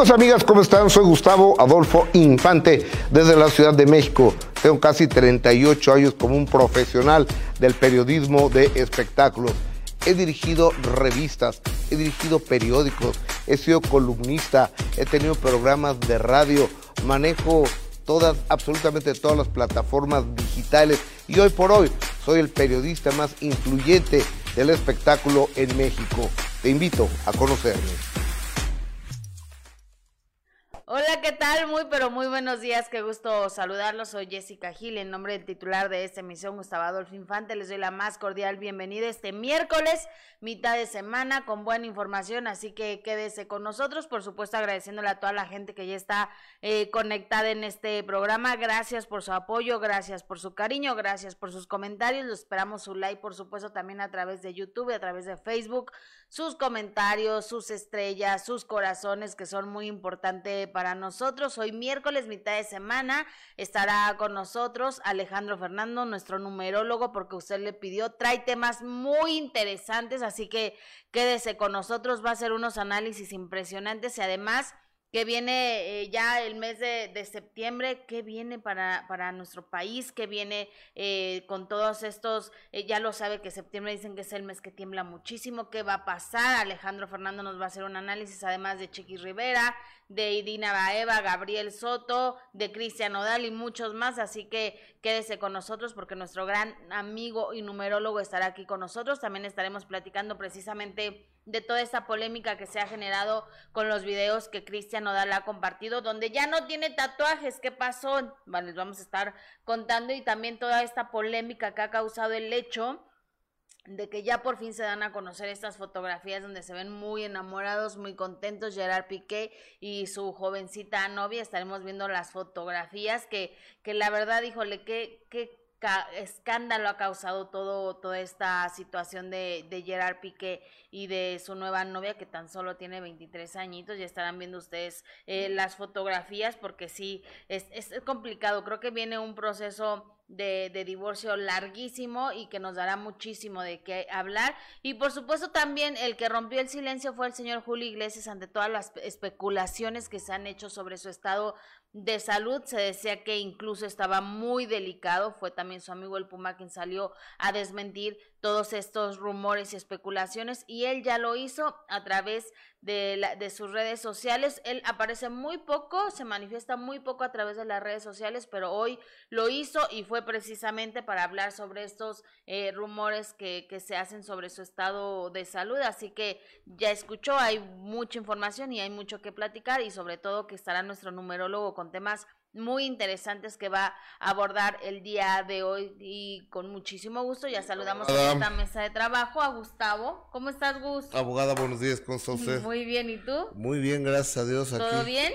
Amigos, amigas, ¿cómo están? Soy Gustavo Adolfo Infante desde la Ciudad de México. Tengo casi 38 años como un profesional del periodismo de espectáculos. He dirigido revistas, he dirigido periódicos, he sido columnista, he tenido programas de radio, manejo todas, absolutamente todas las plataformas digitales y hoy por hoy soy el periodista más influyente del espectáculo en México. Te invito a conocerme. ¿Qué tal? Muy, pero muy buenos días. Qué gusto saludarlos. Soy Jessica Gil, en nombre del titular de esta emisión, Gustavo Adolfo Infante. Les doy la más cordial bienvenida este miércoles, mitad de semana, con buena información. Así que quédese con nosotros. Por supuesto, agradeciéndole a toda la gente que ya está eh, conectada en este programa. Gracias por su apoyo, gracias por su cariño, gracias por sus comentarios. Lo esperamos su like, por supuesto, también a través de YouTube, a través de Facebook. Sus comentarios, sus estrellas, sus corazones, que son muy importantes para nosotros. Hoy miércoles, mitad de semana, estará con nosotros Alejandro Fernando, nuestro numerólogo, porque usted le pidió, trae temas muy interesantes, así que quédese con nosotros, va a ser unos análisis impresionantes y además que viene eh, ya el mes de, septiembre, que viene para, para nuestro país, que viene eh, con todos estos, eh, ya lo sabe que septiembre dicen que es el mes que tiembla muchísimo, qué va a pasar, Alejandro Fernando nos va a hacer un análisis además de Chiqui Rivera, de Idina Baeva, Gabriel Soto, de Cristian Odal y muchos más, así que quédese con nosotros porque nuestro gran amigo y numerólogo estará aquí con nosotros, también estaremos platicando precisamente de toda esta polémica que se ha generado con los videos que Cristian Odal ha compartido, donde ya no tiene tatuajes, ¿qué pasó? Bueno, les vamos a estar contando y también toda esta polémica que ha causado el hecho de que ya por fin se dan a conocer estas fotografías donde se ven muy enamorados, muy contentos Gerard Piqué y su jovencita novia. Estaremos viendo las fotografías que, que la verdad, híjole, qué, qué escándalo ha causado todo, toda esta situación de, de Gerard Piqué y de su nueva novia que tan solo tiene 23 añitos. Ya estarán viendo ustedes eh, las fotografías porque sí, es, es complicado. Creo que viene un proceso de, de, divorcio larguísimo y que nos dará muchísimo de qué hablar. Y por supuesto también el que rompió el silencio fue el señor Julio Iglesias ante todas las especulaciones que se han hecho sobre su estado de salud. Se decía que incluso estaba muy delicado. Fue también su amigo el Puma quien salió a desmentir todos estos rumores y especulaciones y él ya lo hizo a través de, la, de sus redes sociales. Él aparece muy poco, se manifiesta muy poco a través de las redes sociales, pero hoy lo hizo y fue precisamente para hablar sobre estos eh, rumores que, que se hacen sobre su estado de salud. Así que ya escuchó, hay mucha información y hay mucho que platicar y sobre todo que estará nuestro numerólogo con temas muy interesantes que va a abordar el día de hoy y con muchísimo gusto ya saludamos a esta mesa de trabajo a Gustavo. ¿Cómo estás, Gus? Abogada, buenos días, ¿cómo está usted? Muy bien, ¿y tú? Muy bien, gracias a Dios. ¿Todo bien?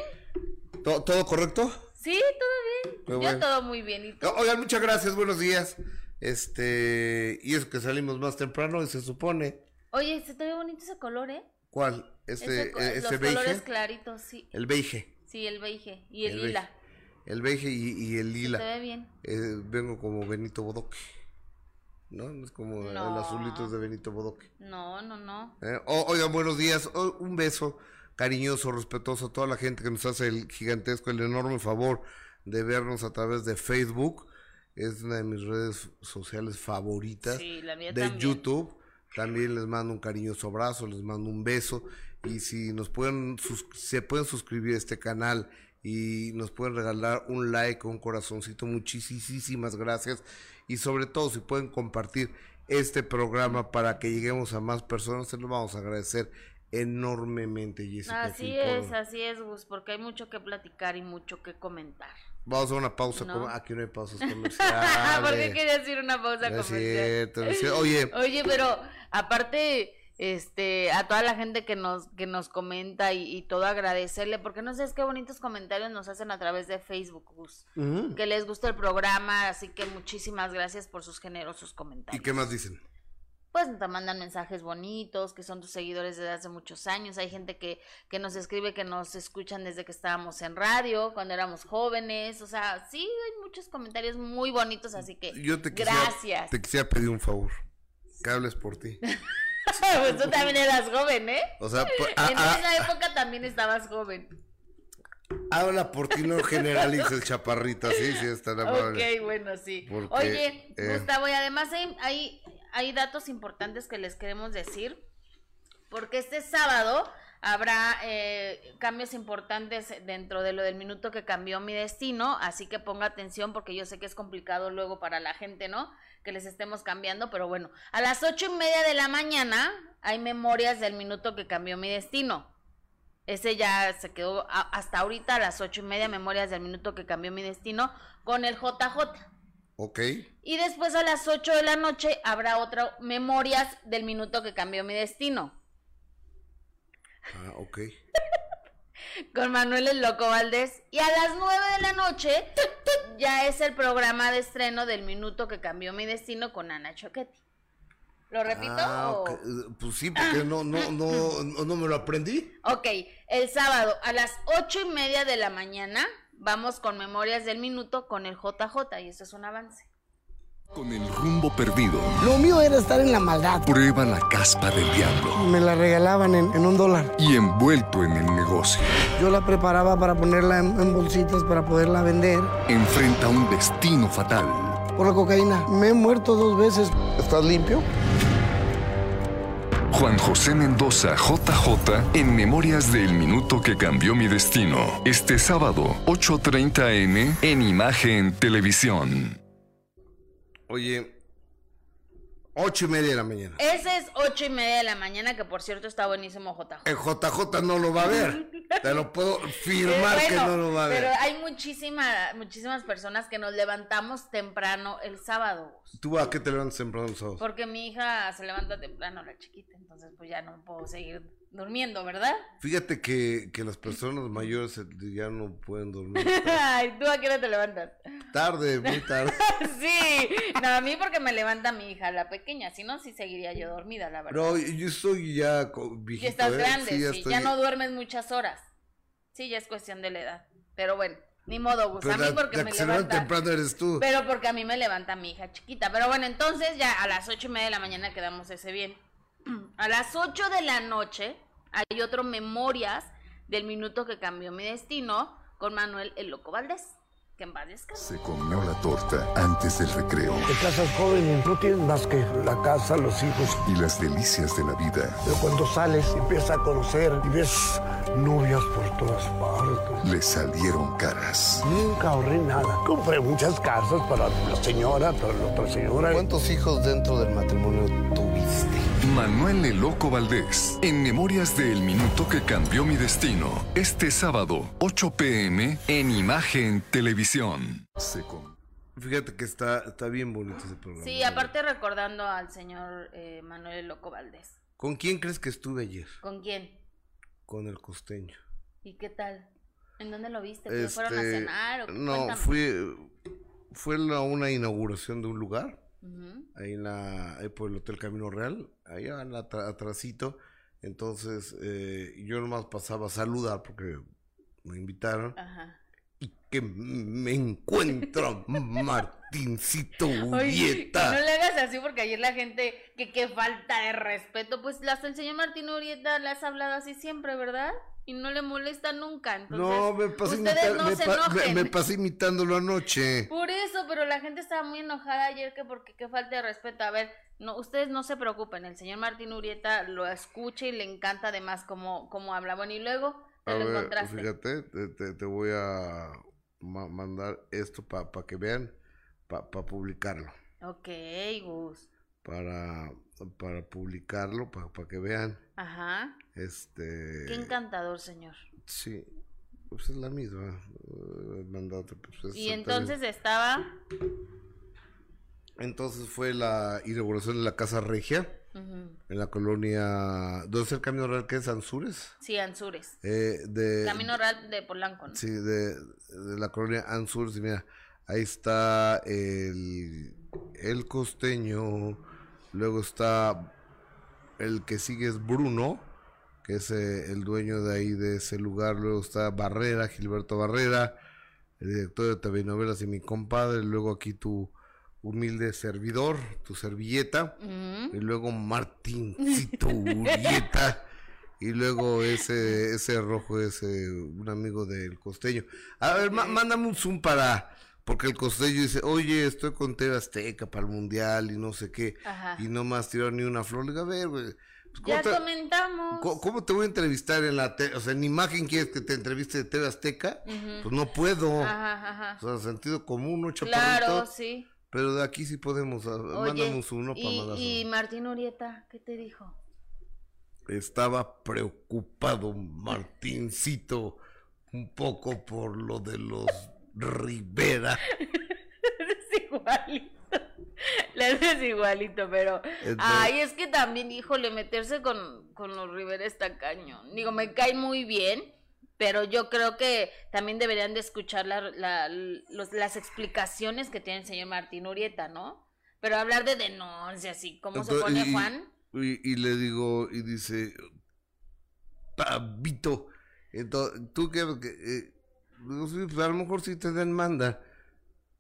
¿Todo, correcto? Sí, todo bien. Yo todo muy bien, ¿y tú? Oigan, muchas gracias, buenos días. Este, y es que salimos más temprano y se supone. Oye, se te ve bonito ese color, ¿eh? ¿Cuál? Este, ese, los colores claritos, sí. El beige. Sí, el beige y el, lila. El beige y, el lila. Se ve bien. Eh, vengo como Benito Bodoque. ¿No? Es como el azulito de Benito Bodoque. No, no, no. Eh, oigan, buenos días. un beso cariñoso, respetuoso a toda la gente que nos hace el gigantesco, el enorme favor de vernos a través de Facebook. Es una de mis redes sociales favoritas. Sí, la mía de YouTube. También les mando un cariñoso abrazo, les mando un beso. Y si nos pueden, se pueden suscribir a este canal y nos pueden regalar un like un corazoncito. Muchísimas gracias. Y sobre todo, si pueden compartir este programa para que lleguemos a más personas, se lo vamos a agradecer enormemente, Jessica. Así es, así es, Gus, porque hay mucho que platicar y mucho que comentar. Vamos a una pausa. Aquí no hay pausas comerciales. ¿Por qué querías decir una pausa comercial? Oye. Oye, pero aparte este, a toda la gente que nos, que nos comenta y, todo agradecerle, porque no sé qué bonitos comentarios nos hacen a través de Facebook, que les gusta el programa, así que muchísimas gracias por sus generosos comentarios. ¿Y qué más dicen? Pues te mandan mensajes bonitos, que son tus seguidores desde hace muchos años. Hay gente que, que nos escribe que nos escuchan desde que estábamos en radio, cuando éramos jóvenes. O sea, sí, hay muchos comentarios muy bonitos, así que Yo te gracias. Te quisiera pedir un favor, que hables por ti. pues tú también eras joven, ¿eh? O sea, pues, en esa época también estabas joven. Habla por ti, no generalices, chaparrita, sí, sí, está amable. Ok, bueno, sí. Oye, eh, Gustavo, y además hay, hay, hay datos importantes que les queremos decir, porque este sábado habrá eh, cambios importantes dentro de lo del minuto que cambió mi destino, así que ponga atención porque yo sé que es complicado luego para la gente, ¿no? Que les estemos cambiando, pero bueno, a las ocho y media de la mañana hay memorias del minuto que cambió mi destino. Ese ya se quedó hasta ahorita a las ocho y media, memorias del minuto que cambió mi destino, con el JJ. Ok. Y después a las ocho de la noche habrá otra memorias del minuto que cambió mi destino. Ah, ok. Con Manuel el Loco Valdés. Y a las 9 de la noche ya es el programa de estreno del minuto que cambió mi destino con Ana Choquetti. ¿Lo repito? Ah, pues sí, porque no, no, no, no me lo aprendí. Ok, el sábado a las ocho y media de la mañana vamos con Memorias del Minuto con el JJ y eso es un avance. Con el rumbo perdido. Lo mío era estar en la maldad. Prueba la caspa del diablo. Me la regalaban en, un dólar. Y envuelto en el negocio. Yo la preparaba para ponerla en, bolsitas para poderla vender. Enfrenta un destino fatal. Por la cocaína. Me he muerto dos veces. ¿Estás limpio? Juan José Mendoza, JJ, en Memorias del Minuto que Cambió Mi Destino. Este sábado, 8.30 M, en Imagen Televisión. Oye, ocho y media de la mañana. Ese es ocho y media de la mañana, que por cierto está buenísimo JJ. El JJ no lo va a ver. Te lo puedo firmar que no lo va a ver. Pero hay muchísima, muchísimas personas que nos levantamos temprano el sábado. ¿Tú a qué te levantas temprano el sábado? Porque mi hija se levanta temprano, la chiquita, entonces pues ya no puedo seguir durmiendo, ¿verdad? Fíjate que, que las personas mayores ya no pueden dormir. Ay, ¿tú a qué hora te levantas? Tarde, muy tarde. sí, no, a mí porque me levanta mi hija, la pequeña, si no, sí seguiría yo dormida, la verdad. No, yo estoy ya viejito. Ya estás ¿eh? grande, sí, ya, no duermes muchas horas. Sí, ya es cuestión de la edad. Pero bueno, ni modo, Gus. a mí porque me levanta. temprano eres tú. Pero porque a mí me levanta mi hija chiquita. Pero bueno, entonces ya a las ocho y media de la mañana quedamos ese bien. A las ocho de la noche hay otro Memorias del minuto que cambió mi destino con Manuel el Loco Valdés. Que en paz Se comió la torta antes del recreo. Te casas joven y no tienes más que la casa, los hijos. Y las delicias de la vida. Pero cuando sales, empiezas a conocer y ves novias por todas partes. Le salieron caras. Nunca ahorré nada. Compré muchas casas para la señora, para la otra señora. ¿Cuántos hijos dentro del matrimonio tuviste? Manuel El Loco Valdés, en Memorias del Minuto que Cambió Mi Destino, este sábado, 8 pm, en Imagen Televisión. Fíjate que está, está bien bonito ese programa. Sí, aparte recordando al señor eh, Manuel El Loco Valdés. ¿Con quién crees que estuve ayer? ¿Con quién? Con el costeño. ¿Y qué tal? ¿En dónde lo viste? ¿Fueron a este, cenar? no, fui, fue la, una inauguración de un lugar ahí, en la, por el Hotel Camino Real, allá atrásito. Entonces eh, yo nomás pasaba a saludar porque me invitaron. Y que me encuentro Martincito Urieta. no le hagas así porque ayer la gente, que qué falta de respeto. Pues hasta el señor Martín Urieta le has hablado así siempre, ¿verdad? Y no le molesta nunca. Entonces, no, me pasé, me, pasé imitándolo anoche. Por eso, pero la gente estaba muy enojada ayer que porque qué falta de respeto. A ver, no, ustedes no se preocupen, el señor Martín Urieta lo escucha y le encanta además cómo, cómo habla. Bueno, y luego te lo encontraste. Fíjate, te, voy a mandar esto para que vean, para publicarlo. Ok, Gus. Para, para publicarlo, para que vean. Ajá. Este. Qué encantador, señor. Sí, pues es la misma. Pues, y entonces estaba. Entonces fue la inauguración de la Casa Regia. En la colonia. ¿Dónde es el Camino Real? ¿Qué es? ¿Ansures? Sí, Ansures. Eh, de, Camino Real de Polanco. Sí, de, la colonia Ansures. Mira, ahí está el, el costeño. Luego está el que sigue es Bruno, que es eh, el dueño de ahí, de ese lugar. Luego está Barrera, Gilberto Barrera, el director de TV Novelas y mi compadre. Luego aquí tu humilde servidor, tu servilleta, y luego Martincito Urieta, y luego ese, ese rojo, ese, un amigo del costeño. A ver, mándame un zoom para, porque el costeño dice, oye, estoy con TV Azteca para el Mundial y no sé qué, y no más tiraron ni una flor. Le digo, a ver, güey. Pues, ya comentamos. ¿cómo, te voy a entrevistar en la o sea, en imagen quieres que te entreviste de TV Azteca? Pues no puedo. Ajá, ajá. O sea, sentido común, ¿no, chaparrito? Claro, sí. Pero de aquí sí podemos, ah, mandamos uno para ¿Y, ¿Y Martín Urieta qué te dijo? Estaba preocupado Martincito un poco por lo de los Rivera. es igualito. Le es igualito, pero. Ay, es que también, híjole, meterse con, con los Rivera está cañón. Digo, me cae muy bien pero yo creo que también deberían de escuchar las explicaciones que tiene el señor Martín Urieta, ¿no? Pero hablar de denuncia, así, ¿cómo se pone Juan? Y, le digo, y dice, Pabito, entonces, tú qué, eh, pues a lo mejor sí te demanda.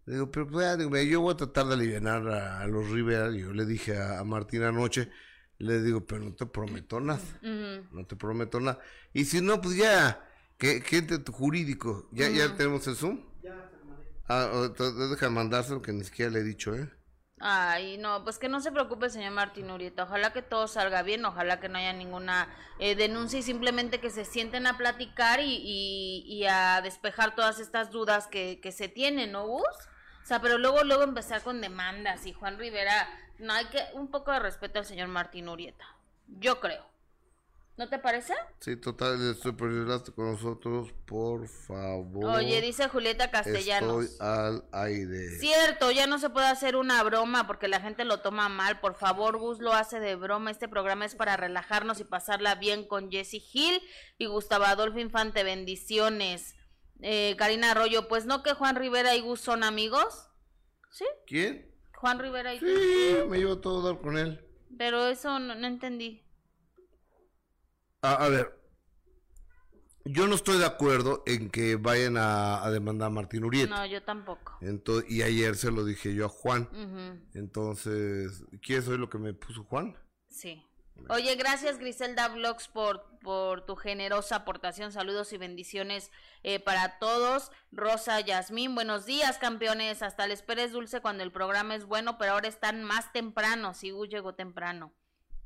Digo, pero pues, yo voy a tratar de aliviar a, los Rivera. Yo le dije a, Martín anoche, le digo, pero no te prometo nada. No te prometo nada. Y si no, pues ya, ¿Qué, gente jurídico? ¿Ya, ¿Ya tenemos el Zoom? Ya, Ah, deja de mandárselo que ni siquiera le he dicho, ¿eh? Ay, no, pues que no se preocupe, señor Martín Urieta. Ojalá que todo salga bien, ojalá que no haya ninguna eh, denuncia y simplemente que se sienten a platicar y, y, a despejar todas estas dudas que, que se tienen, ¿no, Gus? O sea, pero luego, luego empezar con demandas y Juan Rivera, no hay que, un poco de respeto al señor Martín Urieta. Yo creo. ¿No te parece? Sí, total, estoy perdiendo con nosotros, por favor. Oye, dice Julieta Castellanos. Estoy al aire. Cierto, ya no se puede hacer una broma porque la gente lo toma mal. Por favor, Gus lo hace de broma. Este programa es para relajarnos y pasarla bien con Jesse Gil y Gustavo Adolfo Infante. Bendiciones. Eh, Karina Arroyo, pues no que Juan Rivera y Gus son amigos. ¿Sí? ¿Quién? Juan Rivera y. Sí, me llevo todo a dar con él. Pero eso no entendí. A, ver, yo no estoy de acuerdo en que vayan a, demandar a Martín Urieta. No, yo tampoco. Entonces, y ayer se lo dije yo a Juan. Entonces, ¿quieres oír lo que me puso Juan? Sí. Oye, gracias Griselda Vlogs por, por tu generosa aportación. Saludos y bendiciones eh, para todos. Rosa Yasmín, buenos días campeones. Hasta les esperes dulce cuando el programa es bueno, pero ahora están más temprano. Sí, llegó temprano.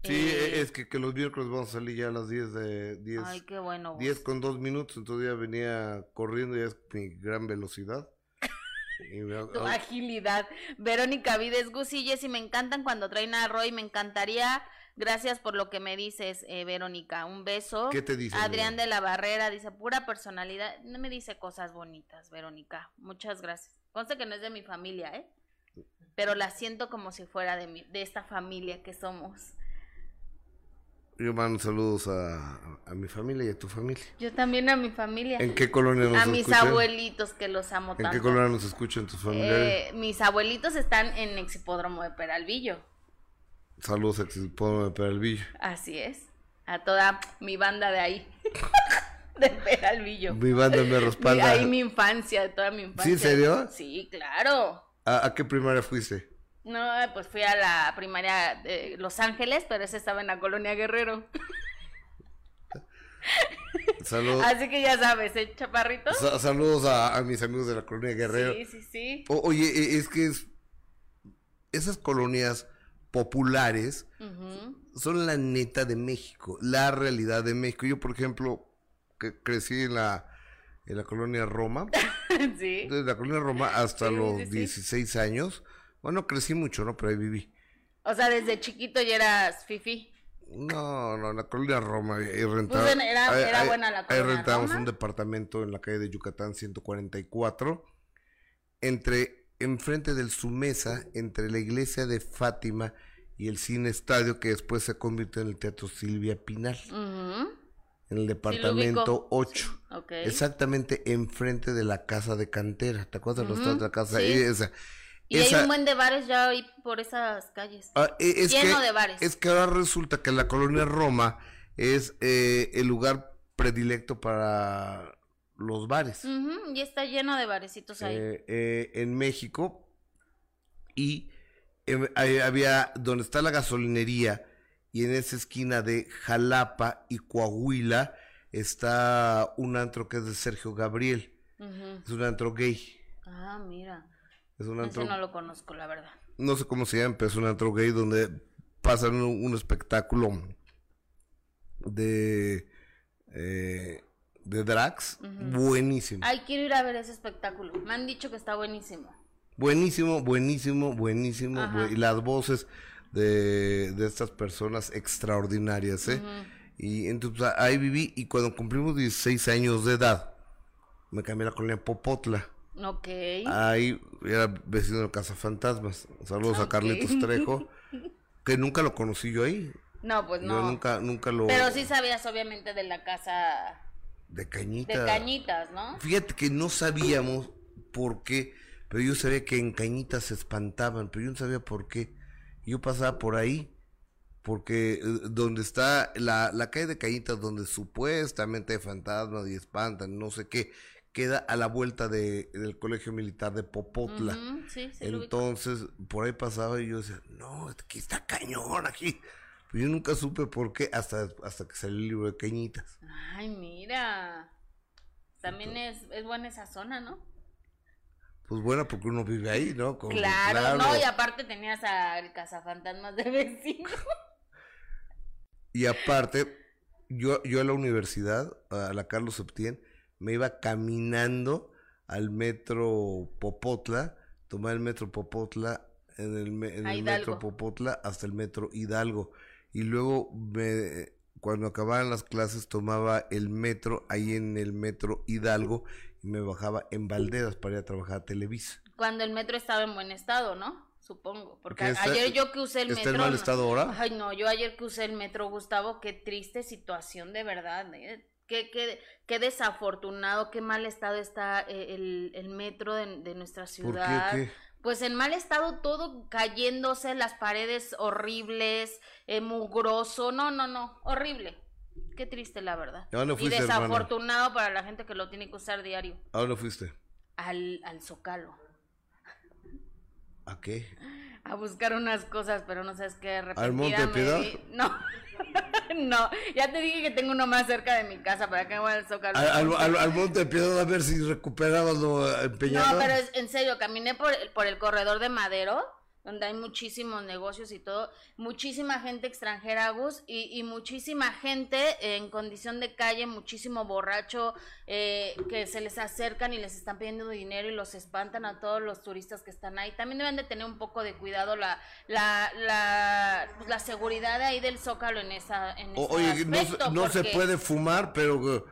Sí, eh, es que, que, los miércoles vamos a salir ya a las 10 de 10. Ay, qué bueno. 10 con 2 minutos, entonces ya venía corriendo, ya es mi gran velocidad. tu agilidad. Verónica Vides, Gus y Jessy, me encantan cuando traen a Roy, me encantaría. Gracias por lo que me dices, eh, Verónica. Un beso. ¿Qué te dice? Adrián de la Barrera dice, pura personalidad. No me dice cosas bonitas, Verónica. Muchas gracias. Conste que no es de mi familia, ¿eh? Pero la siento como si fuera de, mi, de esta familia que somos. Yo mando saludos a, mi familia y a tu familia. Yo también a mi familia. ¿En qué colonia nos escuchan? A mis abuelitos que los amo tanto. ¿En qué colonia nos escuchan tus familiares? Eh, mis abuelitos están en Exipódromo de Peralvillo. Saludos a Exipódromo de Peralvillo. Así es. A toda mi banda de ahí. de Peralvillo. Mi banda me respalda. Ahí mi infancia, toda mi infancia. ¿Sí, en serio? Sí, claro. ¿A, qué primaria fuiste? No, pues fui a la primaria de Los Ángeles, pero ese estaba en la colonia Guerrero. Saludos. Así que ya sabes, ¿eh, chaparrito? saludos a, mis amigos de la colonia Guerrero. Sí, sí, sí. oye, e, es que esas colonias populares son la neta de México, la realidad de México. Yo, por ejemplo, que crecí en la, en la colonia Roma. sí. Desde la colonia Roma hasta los 16 años bueno, crecí mucho, ¿no? Pero ahí viví. O sea, desde chiquito ya eras fifi. No, no, la colonia Roma. Ahí pues era, era buena la colonia Ahí rentábamos un departamento en la calle de Yucatán 144. Entre, enfrente del Sumesa, entre la iglesia de Fátima y el cine estadio, que después se convirtió en el Teatro Silvia Pinal. En el departamento 8. Exactamente enfrente de la casa de cantera. ¿Te acuerdas de uh la casa? Sí. Esa. Y hay un buen de bares ya ahí por esas calles. Ah, e, Lleno de bares. Es que ahora resulta que la colonia Roma es eh, el lugar predilecto para los bares. y está lleno de barecitos ahí. Eh, eh, en México y em, había donde está la gasolinería y en esa esquina de Jalapa y Coahuila está un antro que es de Sergio Gabriel. Es un antro gay. Ah, mira. Es un Ese antro, no lo conozco, la verdad. no sé cómo se llama, pero es un antro gay donde pasan un, un espectáculo de eh, de drags buenísimo. Ay, quiero ir a ver ese espectáculo. Me han dicho que está buenísimo. Buenísimo, buenísimo, buenísimo. Bu- y las voces de, de estas personas extraordinarias, ¿eh? Y entonces a- ahí viví y cuando cumplimos 16 años de edad, me cambié a la colonia Popotla. Ok. Ahí era vecino de Casa Fantasmas. Saludos a Ok. Carlitos Trejo, que nunca lo conocí yo ahí. No, pues Yo no. nunca, nunca lo... Pero sí sabías, obviamente, de la casa De de Cañita. Cañitas, ¿no? Fíjate que no sabíamos por qué, pero yo sabía que en Cañitas se espantaban, pero yo no sabía por qué. Yo pasaba por ahí, porque eh, donde está la, la calle de Cañitas, donde supuestamente hay fantasmas y espantan, no sé qué, queda a la vuelta de, del colegio militar de Popotla. Sí, sí. Entonces, por ahí pasaba y yo decía, no, aquí está cañón, aquí. Pero yo nunca supe por qué hasta, hasta que salió el libro de Cañitas. Ay, mira. También es, es buena esa zona, ¿no? Pues bueno, porque uno vive ahí, ¿no? Como Claro, no, y aparte tenías al cazafantasmas de vecino. Y aparte, yo, yo a la universidad, a la Carlos Septién, me iba caminando al metro Popotla, tomaba el metro Popotla, en el, en metro Popotla hasta el metro Hidalgo. Y luego, me, cuando acababan las clases, tomaba el metro ahí en el metro Hidalgo y me bajaba en Valderas para ir a trabajar a Televisa. Cuando el metro estaba en buen estado, ¿no? Supongo. Porque ¿Qué está- ayer yo que usé el está metro. en mal estado ahora? Ay, no, yo ayer que usé el metro, Gustavo, qué triste situación de verdad. ¿eh? Qué, qué, qué desafortunado, qué mal estado está eh, el, el metro de, de nuestra ¿Por qué? ciudad. ¿Qué? Pues en mal estado todo cayéndose, las paredes horribles, eh, mugroso, no, no, no, horrible. Qué triste la verdad. ¿A dónde y fuiste, hermana? desafortunado para la gente que lo tiene que usar diario. ¿A dónde fuiste? Al, al Zócalo. ¿A qué? A buscar unas cosas, pero no sabes qué. ¿Al Monte Piedad? No. no, ya te dije que tengo uno más cerca de mi casa, para que voy al Zócalo. Al, al, al- Monte Piedad a ver si recuperabas lo empeñado. No, pero es, en serio, caminé por, el- por el corredor de Madero, donde hay muchísimos negocios y todo, muchísima gente extranjera, Gus, y, y muchísima gente en condición de calle, muchísimo borracho, eh, que se les acercan y les están pidiendo dinero y los espantan a todos los turistas que están ahí. También deben de tener un poco de cuidado la, la, la, pues, la seguridad ahí del Zócalo en esa en O- ese oye, no, se- aspecto, no se porque- puede fumar, pero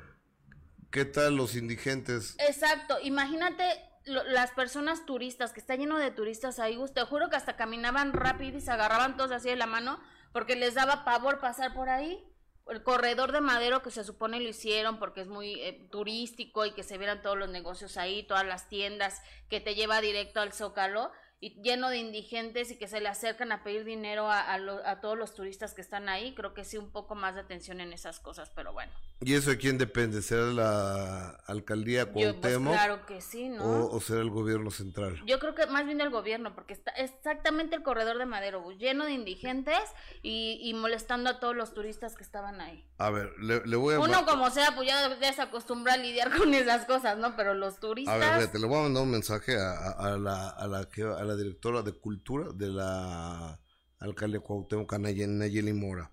¿qué tal los indigentes? Exacto, imagínate las personas turistas, que está lleno de turistas ahí, te juro que hasta caminaban rápido y se agarraban todos así de la mano porque les daba pavor pasar por ahí. El corredor de madero que se supone lo hicieron porque es muy eh, turístico y que se vieran todos los negocios ahí, todas las tiendas que te lleva directo al Zócalo y lleno de indigentes y que se le acercan a pedir dinero a, a lo- a todos los turistas que están ahí, creo que sí un poco más de atención en esas cosas, pero bueno. ¿Y eso de quién depende? ¿Será la alcaldía Yo, pues, Cuauhtémoc claro que sí, ¿no? o, o será el gobierno central? Yo creo que más bien el gobierno, porque está exactamente el corredor de Madero, Gus, lleno de indigentes y, y molestando a todos los turistas que estaban ahí. A ver, le, le voy a... Uno como sea, pues ya, ya se acostumbra a lidiar con esas cosas, ¿no? Pero los A turistas... ver, te le voy a mandar un mensaje a, a- a la, a, la, que- a la directora de cultura de la alcaldía Cuauhtémoc, Nayeli Mora.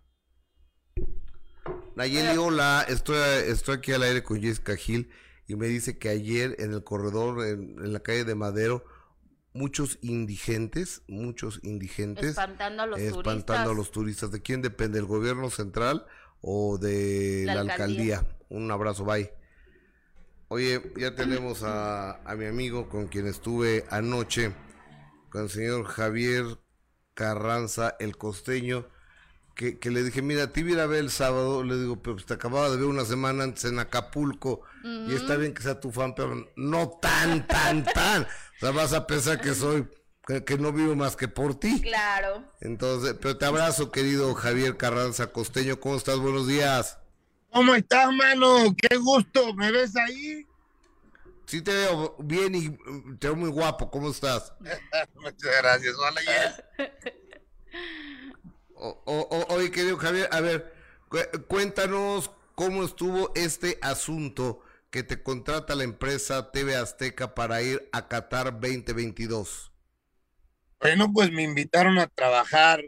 Nayeli, hola, estoy, estoy aquí al aire con Jessica Gil y me dice que ayer en el corredor, en, en la calle de Madero, muchos indigentes, muchos indigentes, Espantando a los espantando turistas. a los turistas. ¿De quién depende? ¿El gobierno central o de La la, alcaldía. alcaldía? Un abrazo, bye. Oye, ya tenemos a, a mi amigo con quien estuve anoche, con el señor Javier Carranza, el costeño, que, que le dije, mira, te iba a ir a ver el sábado, le digo, pero pues te acababa de ver una semana antes en Acapulco, y está bien que sea tu fan, pero no tan, tan, tan. O sea, vas a pensar que soy, que, que no vivo más que por ti. Claro. Entonces, pero te abrazo, querido Javier Carranza Costeño, ¿cómo estás? Buenos días. ¿Cómo estás, mano? Qué gusto. ¿Me ves ahí? Sí te veo bien y mm, te veo muy guapo. ¿Cómo estás? Muchas gracias. Hola, Yes. oye, querido Javier, a ver, cuéntanos cómo estuvo este asunto que te contrata la empresa TV Azteca para ir a Qatar 2022. Bueno, pues me invitaron a trabajar,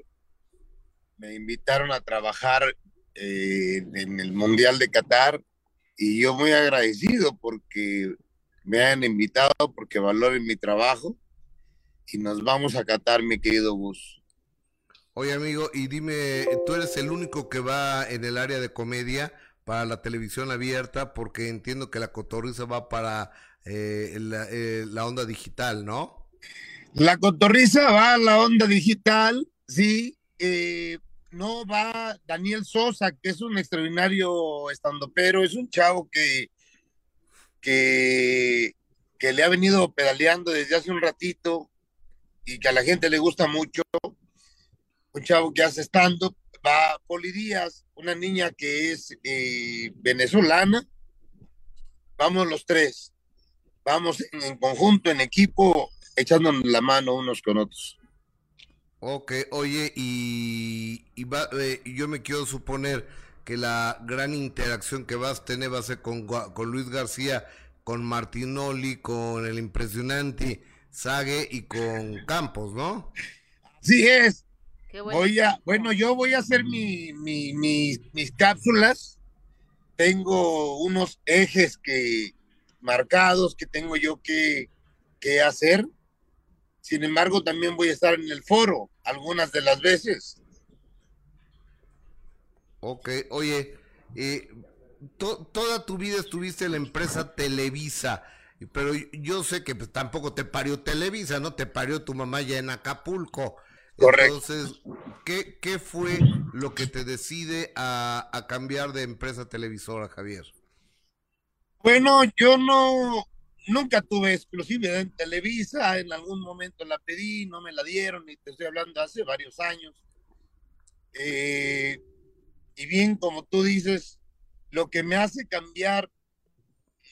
me invitaron a trabajar eh, en el Mundial de Qatar y yo muy agradecido porque me han invitado, porque valoren mi trabajo y nos vamos a Qatar, mi querido Gus. Oye amigo, y dime, ¿tú eres el único que va en el área de comedia para la televisión abierta? Porque entiendo que la cotorriza va para eh, eh, la, onda digital, ¿no? La cotorriza va a la onda digital, sí. Eh, no va Daniel Sosa, que es un extraordinario estandopero, es un chavo que, que, que le ha venido pedaleando desde hace un ratito y que a la gente le gusta mucho. Un chavo que hace stand-up, va Poli Díaz, una niña que es eh, venezolana. Vamos los tres, vamos en, conjunto, en equipo, echándonos la mano unos con otros. Ok, oye, y, eh, yo me quiero suponer que la gran interacción que vas a tener va a ser con, con Luis García, con Martinoli, con el impresionante Sague y con Campos, ¿no? Sí es. Voy a, bueno, yo voy a hacer mi, mis cápsulas. Tengo unos ejes que marcados que tengo yo que, que hacer sin embargo, también voy a estar en el foro algunas de las veces. Ok, oye, eh, toda tu vida estuviste en la empresa Televisa, pero yo sé que pues, tampoco te parió Televisa, ¿no? Te parió tu mamá ya en Acapulco. Correcto. Entonces, ¿qué, qué fue lo que te decide a, a cambiar de empresa televisora, Javier? Bueno, yo no, nunca tuve exclusividad en Televisa, en algún momento la pedí, no me la dieron, y te estoy hablando hace varios años. Eh, y bien, como tú dices, lo que me hace cambiar,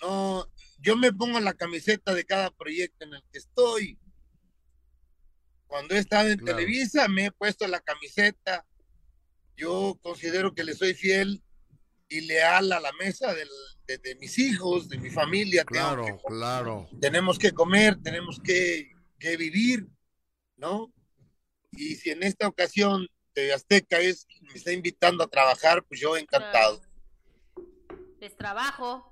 no, yo me pongo la camiseta de cada proyecto en el que estoy. Cuando he estado en Televisa, me he puesto la camiseta. Yo considero que le soy fiel y leal a la mesa del, de, mis hijos, de mi familia. Claro, claro. Tenemos que comer, tenemos que, vivir, ¿no? Y si en esta ocasión de Azteca es me está invitando a trabajar, pues yo encantado. Es trabajo.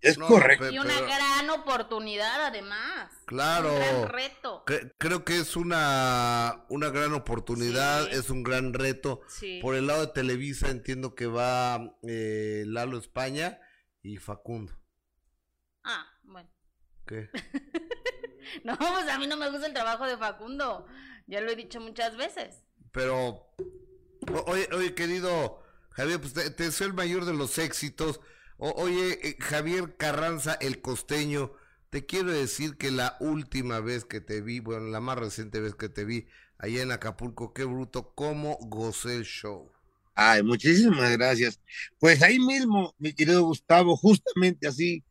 Es correcto. Y una gran oportunidad además. Claro. Un gran reto. creo que es una, una gran oportunidad, es un gran reto. Por el lado de Televisa entiendo que va eh, Lalo España y Facundo. Ah, bueno. ¿Qué? no, pues a mí no me gusta el trabajo de Facundo. Ya lo he dicho muchas veces. Pero, oye, oye querido Javier, pues te, deseo el mayor de los éxitos oye, eh, Javier Carranza, el costeño, te quiero decir que la última vez que te vi, bueno, la más reciente vez que te vi allá en Acapulco, qué bruto, cómo gocé el show. Ay, muchísimas gracias. Pues ahí mismo, mi querido Gustavo, justamente así,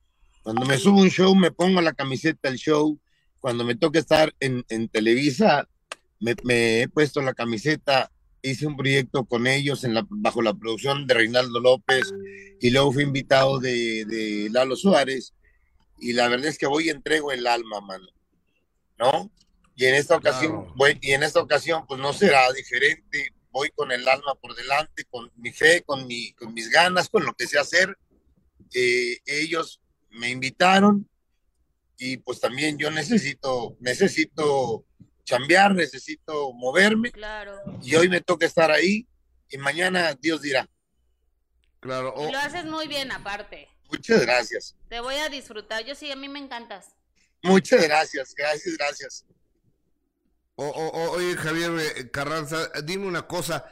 cuando me subo un show, me pongo la camiseta del show. Cuando me toca estar en, Televisa, me, me, he puesto la camiseta hice un proyecto con ellos en la, bajo la producción de Reinaldo López y luego fui invitado de, de Lalo Suárez y la verdad es que voy y entrego el alma, mano, ¿no? Y en esta ocasión, voy, y en esta ocasión pues no será diferente, voy con el alma por delante, con mi fe, con, mi, con mis ganas, con lo que sé hacer. Eh, ellos me invitaron y pues también yo necesito, necesito chambear, necesito moverme. Claro. Y hoy me toca estar ahí y mañana Dios dirá. Claro. Y lo haces muy bien aparte. Muchas gracias. Te voy a disfrutar. Yo sí, a mí me encantas. Muchas gracias, gracias, gracias. oye, Javier eh, Carranza, dime una cosa.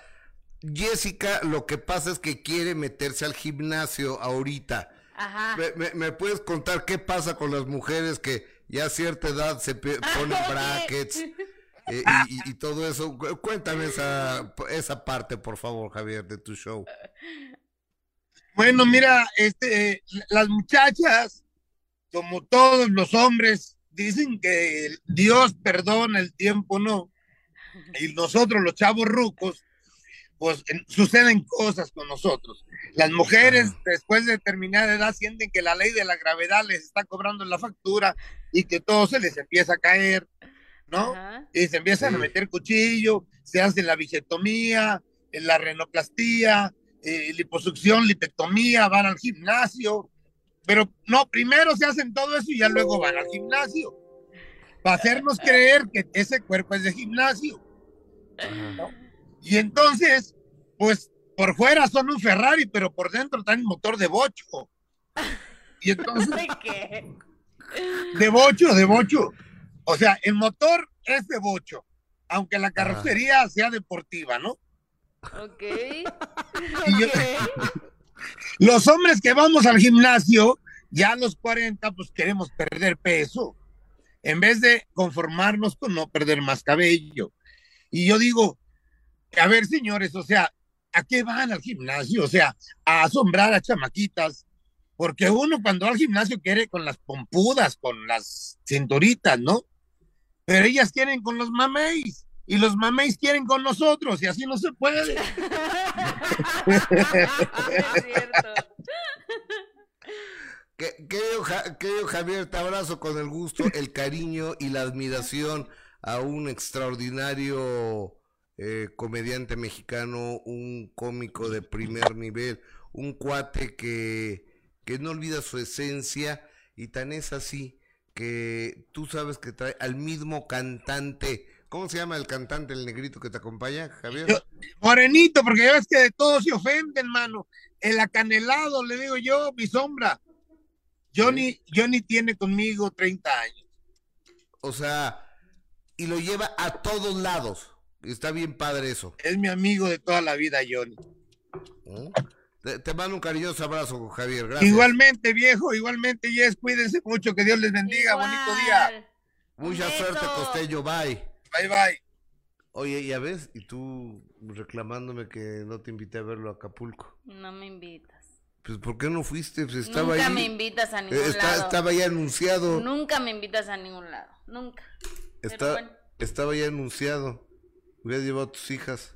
Jessica, lo que pasa es que quiere meterse al gimnasio ahorita. Ajá. me puedes contar qué pasa con las mujeres que ya a cierta edad se ponen brackets eh, y, todo eso. Cuéntame esa, esa parte, por favor, Javier, de tu show. Bueno, mira, este, las muchachas como todos los hombres dicen que Dios perdona, el tiempo no, y nosotros los chavos rucos, pues suceden cosas con nosotros. Las mujeres después de determinada edad sienten que la ley de la gravedad les está cobrando la factura y que todo se les empieza a caer, ¿no? Y se empiezan a meter cuchillo, se hace la bichetomía, la renoplastía, eh, liposucción, lipectomía, van al gimnasio, pero no, primero se hacen todo eso y ya luego van al gimnasio. Para hacernos creer que ese cuerpo es de gimnasio. Y entonces, pues por fuera son un Ferrari, pero por dentro traen motor de bocho. Y entonces. ¿De qué? De bocho, de bocho. O sea, el motor es de bocho, aunque la carrocería sea deportiva, ¿no? Ok. los hombres que vamos al gimnasio, ya a los 40, pues queremos perder peso, en vez de conformarnos con no perder más cabello. Y yo digo, a ver, señores, o sea, ¿a qué van al gimnasio? O sea, a asombrar a chamaquitas, porque uno cuando va al gimnasio quiere con las pompudas, con las cintoritas, ¿no? Pero ellas quieren con los mameis y los mameis quieren con nosotros y así no se puede. es cierto. Querido, Javier, te abrazo con el gusto, el cariño y la admiración a un extraordinario eh, comediante mexicano, un cómico de primer nivel, un cuate que, que no olvida su esencia y tan es así que tú sabes que trae al mismo cantante ¿Cómo se llama el cantante, el negrito que te acompaña, Javier? morenito, porque ya ves que de todos se ofenden, mano. El acanelado, le digo yo, mi sombra. Johnny, Johnny tiene conmigo 30 años. O sea, y lo lleva a todos lados. Está bien padre eso. Es mi amigo de toda la vida, Johnny. ¿Mm? Te, mando un cariñoso abrazo, Javier. Gracias. Igualmente, viejo, igualmente, Yes, cuídense mucho, que Dios les bendiga. Bonito día. Mucha suerte, Costello. Bye. Bye, bye. Oye, ya ves, y tú reclamándome que no te invité a verlo a Acapulco. No me invitas. Pues, ¿por qué no fuiste? Pues estaba Nunca ahí. me invitas a ningún lado. Estaba ya anunciado. Nunca me invitas a ningún lado. Nunca. Está, Estaba ya anunciado. Hubieras llevado a tus hijas.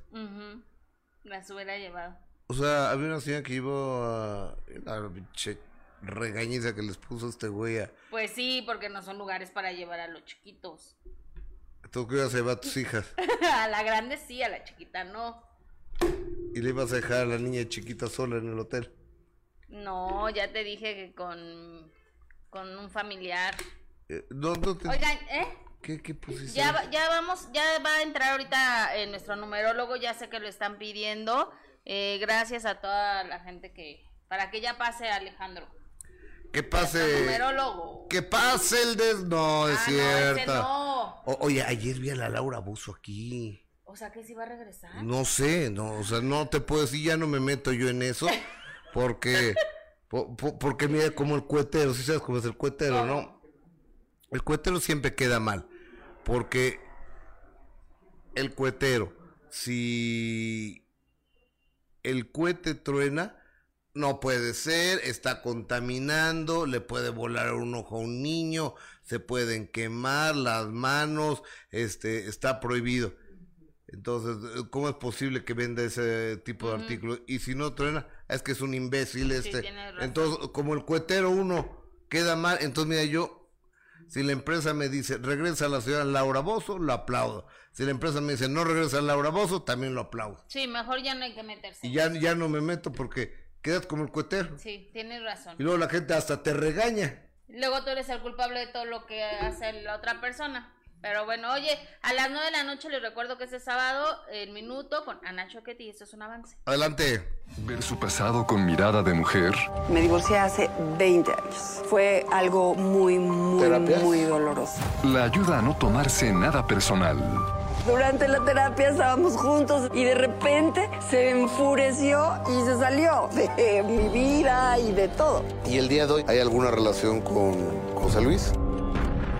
Las hubiera llevado. O sea, había una señora que llevó a. La regañiza que les puso este güey a... Pues sí, porque no son lugares para llevar a los chiquitos. ¿Tú qué ibas a llevar a tus hijas? a la grande sí, a la chiquita no. ¿Y le ibas a dejar a la niña chiquita sola en el hotel? No, ya te dije que con, con un familiar. Eh, no, no Oigan, ¿eh? ¿Qué, qué? Ya, ya vamos, ya va a entrar ahorita en nuestro numerólogo, ya sé que lo están pidiendo. Eh, gracias a toda la gente que, para que ya pase Alejandro. Que pase. Que pase el des. No, es ah, cierto. oye, ayer vi a la Laura Buzo aquí. O sea, que si va a regresar. No sé, no, o sea, no te puedo decir, ya no me meto yo en eso. Porque. porque mira como el cuetero, si sabes cómo es el cuetero, ¿no? El cuetero siempre queda mal. Porque el cuetero, si el cohete truena, no puede ser, está contaminando, le puede volar un ojo a un niño, se pueden quemar las manos, este, está prohibido. Entonces, ¿cómo es posible que venda ese tipo de artículos? Y si no truena, es que es un imbécil este. entonces, como el cuetero uno queda mal, entonces mira, yo, si la empresa me dice, regresa a la ciudad Laura Bozo, lo aplaudo. Si la empresa me dice, no regresa a Laura Bozo, también lo aplaudo. Sí, mejor ya no hay que meterse. Y ya, ya no me meto porque quedas como el cuetero. Sí, tienes razón. Y luego la gente hasta te regaña. Luego tú eres el culpable de todo lo que hace la otra persona. Pero bueno, oye, a las 9 de la noche les recuerdo que este sábado, el minuto, con Ana Choquetti, y esto es un avance. Adelante. Ver su pasado con mirada de mujer. Me divorcié hace 20 años. Fue algo muy, muy, muy doloroso. La ayuda a no tomarse nada personal. Durante la terapia estábamos juntos y de repente se enfureció y se salió de mi vida y de todo. ¿Y el día de hoy hay alguna relación con José Luis?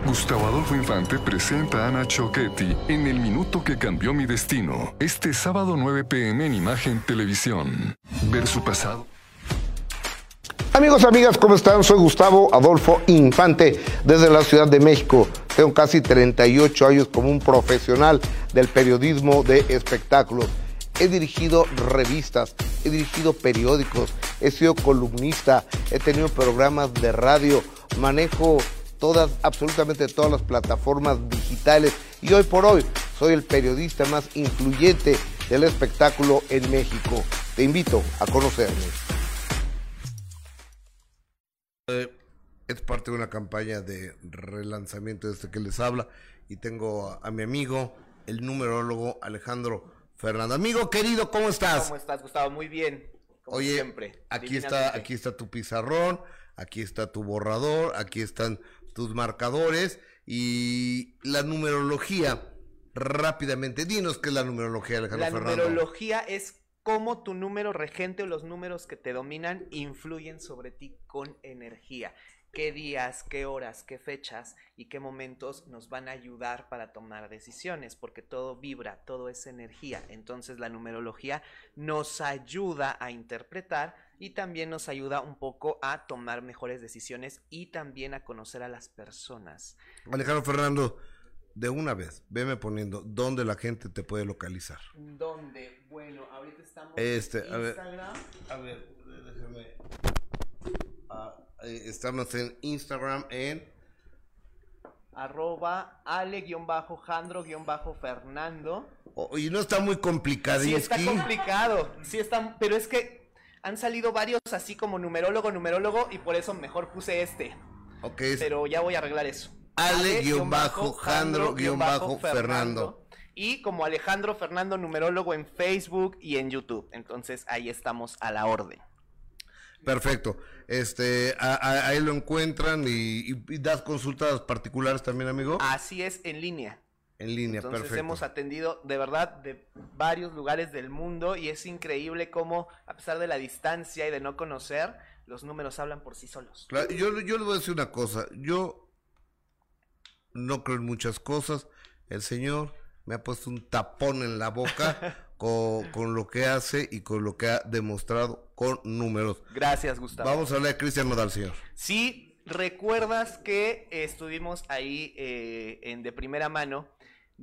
Gustavo Adolfo Infante presenta a Ana Choquetti en El Minuto que Cambió Mi Destino. Este sábado 9 pm en Imagen Televisión. Ver su pasado. Amigos, amigas, ¿cómo están? Soy Gustavo Adolfo Infante desde la Ciudad de México. Tengo casi 38 años como un profesional del periodismo de espectáculos. He dirigido revistas, he dirigido periódicos, he sido columnista, he tenido programas de radio, manejo todas, absolutamente todas las plataformas digitales y hoy por hoy soy el periodista más influyente del espectáculo en México. Te invito a conocerme. Es parte de una campaña de relanzamiento de este que les habla y tengo a, a, mi amigo, el numerólogo Alejandro Fernando. Amigo querido, ¿cómo estás? ¿Cómo estás, Gustavo? Muy bien. Como Oye, siempre. aquí está, aquí está tu pizarrón, aquí está tu borrador, aquí están tus marcadores y la numerología. Rápidamente, dinos qué es la numerología, Alejandro La Fernando. numerología es cómo tu número regente o los números que te dominan influyen sobre ti con energía. Qué días, qué horas, qué fechas y qué momentos nos van a ayudar para tomar decisiones, porque todo vibra, todo es energía. Entonces la numerología nos ayuda a interpretar y también nos ayuda un poco a tomar mejores decisiones y también a conocer a las personas. Alejandro Fernando, de una vez, veme poniendo dónde la gente te puede localizar. ¿Dónde? Bueno, ahorita estamos Este, en a ver. Instagram. A ver, déjame. Ah, eh, estamos en Instagram en arroba ale-jandro-fernando. oh, y no está muy complicado. Sí está complicado, sí está, pero es que han salido varios así como numerólogo, numerólogo y por eso mejor puse este. Ok, Pero ya voy a arreglar eso. Ale-Jandro-Fernando. Y como Alejandro Fernando numerólogo en Facebook y en YouTube. Entonces ahí estamos a la orden. Perfecto. Este, a- a- ahí lo encuentran y, y- y das consultas particulares también, amigo. Así es en línea. En línea, Entonces perfecto. hemos atendido de verdad de varios lugares del mundo y es increíble cómo a pesar de la distancia y de no conocer, los números hablan por sí solos. Claro, yo, yo les voy a decir una cosa. Yo no creo en muchas cosas. El Señor me ha puesto un tapón en la boca con, con lo que hace y con lo que ha demostrado con números. Gracias, Gustavo. Vamos a hablar de Cristian Nodal, señor. Sí, recuerdas que estuvimos ahí eh, en de primera mano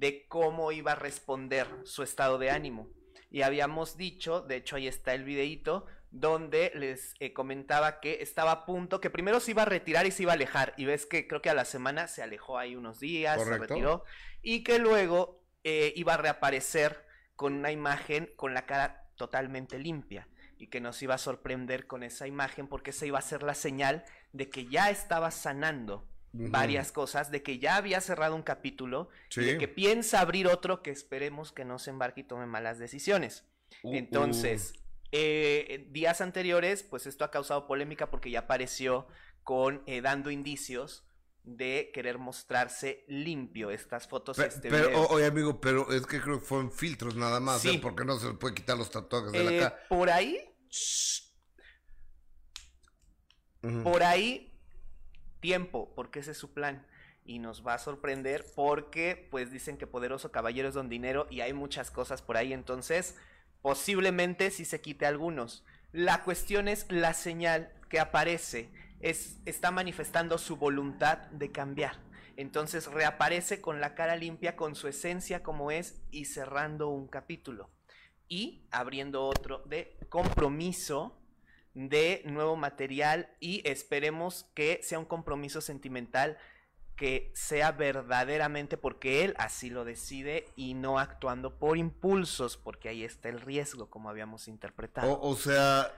de cómo iba a responder su estado de ánimo. Y habíamos dicho, de hecho ahí está el videíto, donde les eh, comentaba que estaba a punto, que primero se iba a retirar y se iba a alejar. Y ves que creo que a la semana se alejó ahí unos días, Correcto. se retiró. Y que luego eh, iba a reaparecer con una imagen con la cara totalmente limpia. Y que nos iba a sorprender con esa imagen porque esa iba a ser la señal de que ya estaba sanando. Varias cosas, de que ya había cerrado un capítulo Sí. y de que piensa abrir otro que esperemos que no se embarque y tome malas decisiones. Uh, Entonces, eh, días anteriores, pues esto ha causado polémica porque ya apareció con eh, dando indicios de querer mostrarse limpio estas fotos. Este pero, o- oye, amigo, pero es que creo que fueron filtros nada más, Sí. ¿eh? Porque no se le puede quitar los tatuajes de la cara. por ahí, por ahí, tiempo, porque ese es su plan. Y nos va a sorprender porque, pues dicen que poderoso caballero es don dinero y hay muchas cosas por ahí. Entonces, posiblemente sí se quite algunos. La cuestión es la señal que aparece. Es, está manifestando su voluntad de cambiar. Entonces reaparece con la cara limpia, con su esencia como es y cerrando un capítulo. Y abriendo otro de compromiso de nuevo material y esperemos que sea un compromiso sentimental que sea verdaderamente porque él así lo decide y no actuando por impulsos, porque ahí está el riesgo, como habíamos interpretado. O, sea,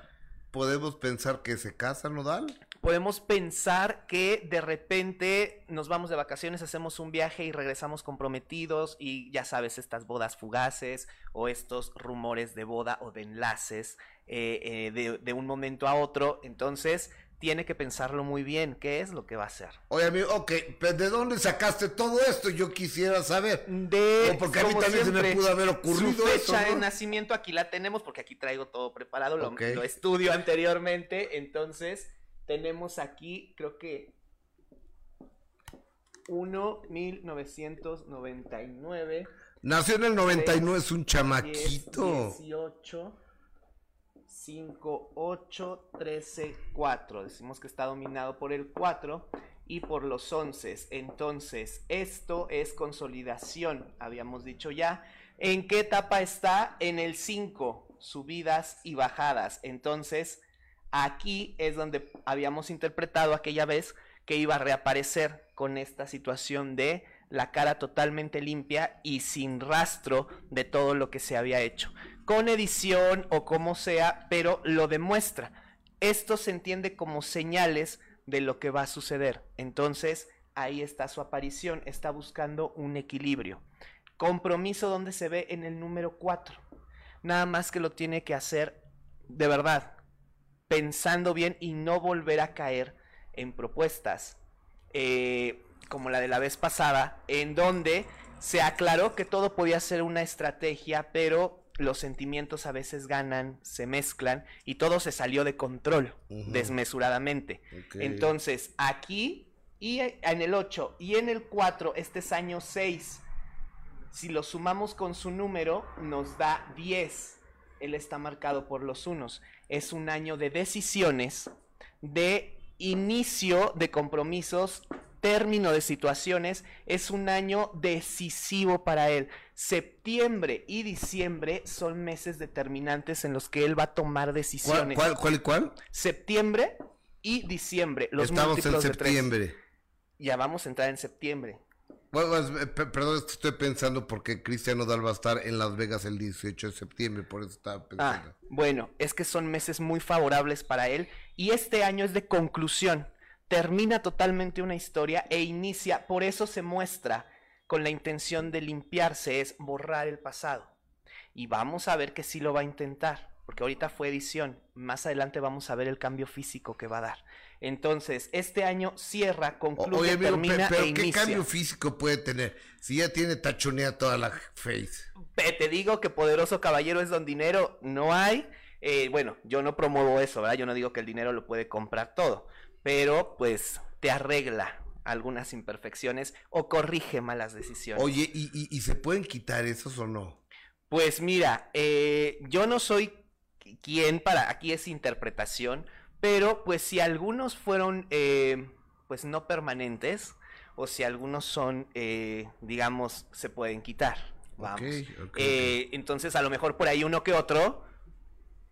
¿podemos pensar que se casa Nodal? Podemos pensar que de repente nos vamos de vacaciones, hacemos un viaje y regresamos comprometidos y ya sabes, estas bodas fugaces o estos rumores de boda o de enlaces eh, eh, de, de un momento a otro. Entonces, tiene que pensarlo muy bien, qué es lo que va a hacer. Oye, amigo, ok, pero ¿de dónde sacaste todo esto? Yo quisiera saber. De, O porque a mí también se me siempre, pudo haber ocurrido Su fecha eso, ¿no? de nacimiento aquí la tenemos porque aquí traigo todo preparado, lo estudio anteriormente, entonces tenemos aquí, creo que 1 1999 Nació en el 99, es un 10, chamaquito. 18 5, 8, 13, 4. Decimos que está dominado por el 4 y por los 11. Entonces, esto es consolidación, habíamos dicho ya. ¿En qué etapa está? En el 5, subidas y bajadas. Entonces, aquí es donde habíamos interpretado aquella vez que iba a reaparecer con esta situación de la cara totalmente limpia y sin rastro de todo lo que se había hecho. Con edición o como sea, pero lo demuestra. Esto se entiende como señales de lo que va a suceder. Entonces, ahí está su aparición, está buscando un equilibrio. Compromiso donde se ve en el número 4. Nada más que lo tiene que hacer de verdad, pensando bien y no volver a caer en propuestas eh, como la de la vez pasada, en donde se aclaró que todo podía ser una estrategia, pero los sentimientos a veces ganan, se mezclan y todo se salió de control desmesuradamente. Entonces, aquí y en el 8 y en el 4, este es año 6. Si lo sumamos con su número, nos da 10. Él está marcado por los unos. Es un año de decisiones, de inicio de compromisos término de situaciones, es un año decisivo para él. Septiembre y diciembre son meses determinantes en los que él va a tomar decisiones. ¿Cuál, cuál, y cuál? Septiembre y diciembre. Los Estamos en septiembre. Ya vamos a entrar en septiembre. Bueno, perdón, estoy pensando porque Cristiano Dal va a estar en Las Vegas el 18 de septiembre, por eso estaba pensando. Ah, bueno, es que son meses muy favorables para él y este año es de conclusión termina totalmente una historia e inicia, por eso se muestra con la intención de limpiarse, es borrar el pasado. Y vamos a ver que sí lo va a intentar, porque ahorita fue edición, más adelante vamos a ver el cambio físico que va a dar. Entonces, este año cierra, concluye, termina pero, e ¿qué cambio físico puede tener? Si ya tiene tachonea toda la face. Te digo que poderoso caballero es don dinero, no hay. Eh, bueno, yo no promuevo eso, ¿verdad? Yo no digo que el dinero lo puede comprar todo pero pues te arregla algunas imperfecciones o corrige malas decisiones. Oye, ¿y, se pueden quitar esos o no? Pues mira, eh, yo no soy quien para, aquí es interpretación, pero pues si algunos fueron eh, pues no permanentes o si algunos son, eh, digamos, se pueden quitar. Vamos. entonces a lo mejor por ahí uno que otro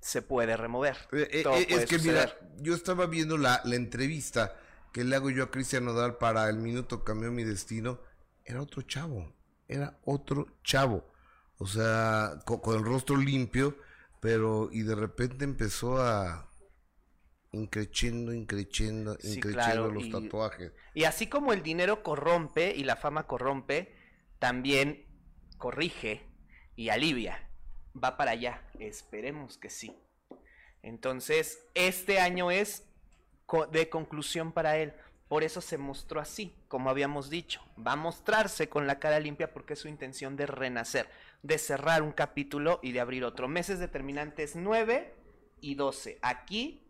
se puede remover. Eh, eh, eh, es que mira, yo estaba viendo la, entrevista que le hago yo a Cristian Nodal para El Minuto Cambió Mi Destino. Era otro chavo, era otro chavo. O sea, con, el rostro limpio, pero y de repente empezó a increciendo, increciendo, increciendo los tatuajes. Y así como el dinero corrompe y la fama corrompe, también corrige y alivia va para allá. Esperemos que sí. Entonces, este año es de conclusión para él. Por eso se mostró así, como habíamos dicho. Va a mostrarse con la cara limpia porque es su intención de renacer, de cerrar un capítulo y de abrir otro. Meses determinantes 9 y 12. Aquí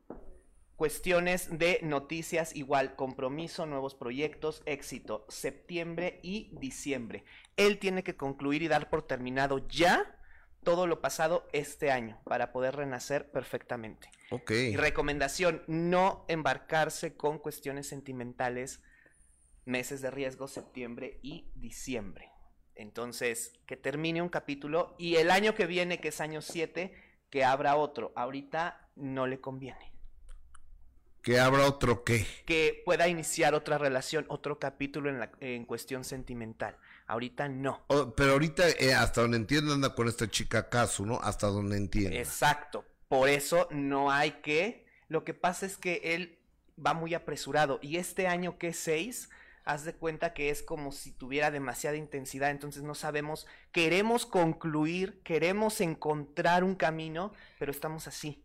cuestiones de noticias igual, compromiso, nuevos proyectos, éxito, septiembre y diciembre. Él tiene que concluir y dar por terminado ya todo lo pasado este año para poder renacer perfectamente. Ok. Y recomendación, no embarcarse con cuestiones sentimentales meses de riesgo, septiembre y diciembre. Entonces, que termine un capítulo y el año que viene, que es año 7, que abra otro. Ahorita no le conviene. Que abra otro qué. Que pueda iniciar otra relación, otro capítulo en, la, en cuestión sentimental. Ahorita no. pero ahorita, eh, hasta donde entiendo, anda con esta chica Casu, ¿no? Hasta donde entiendo. Exacto. Por eso no hay que. Lo que pasa es que él va muy apresurado. Y este año que es 6, haz de cuenta que es como si tuviera demasiada intensidad. Entonces no sabemos. Queremos concluir, queremos encontrar un camino, pero estamos así.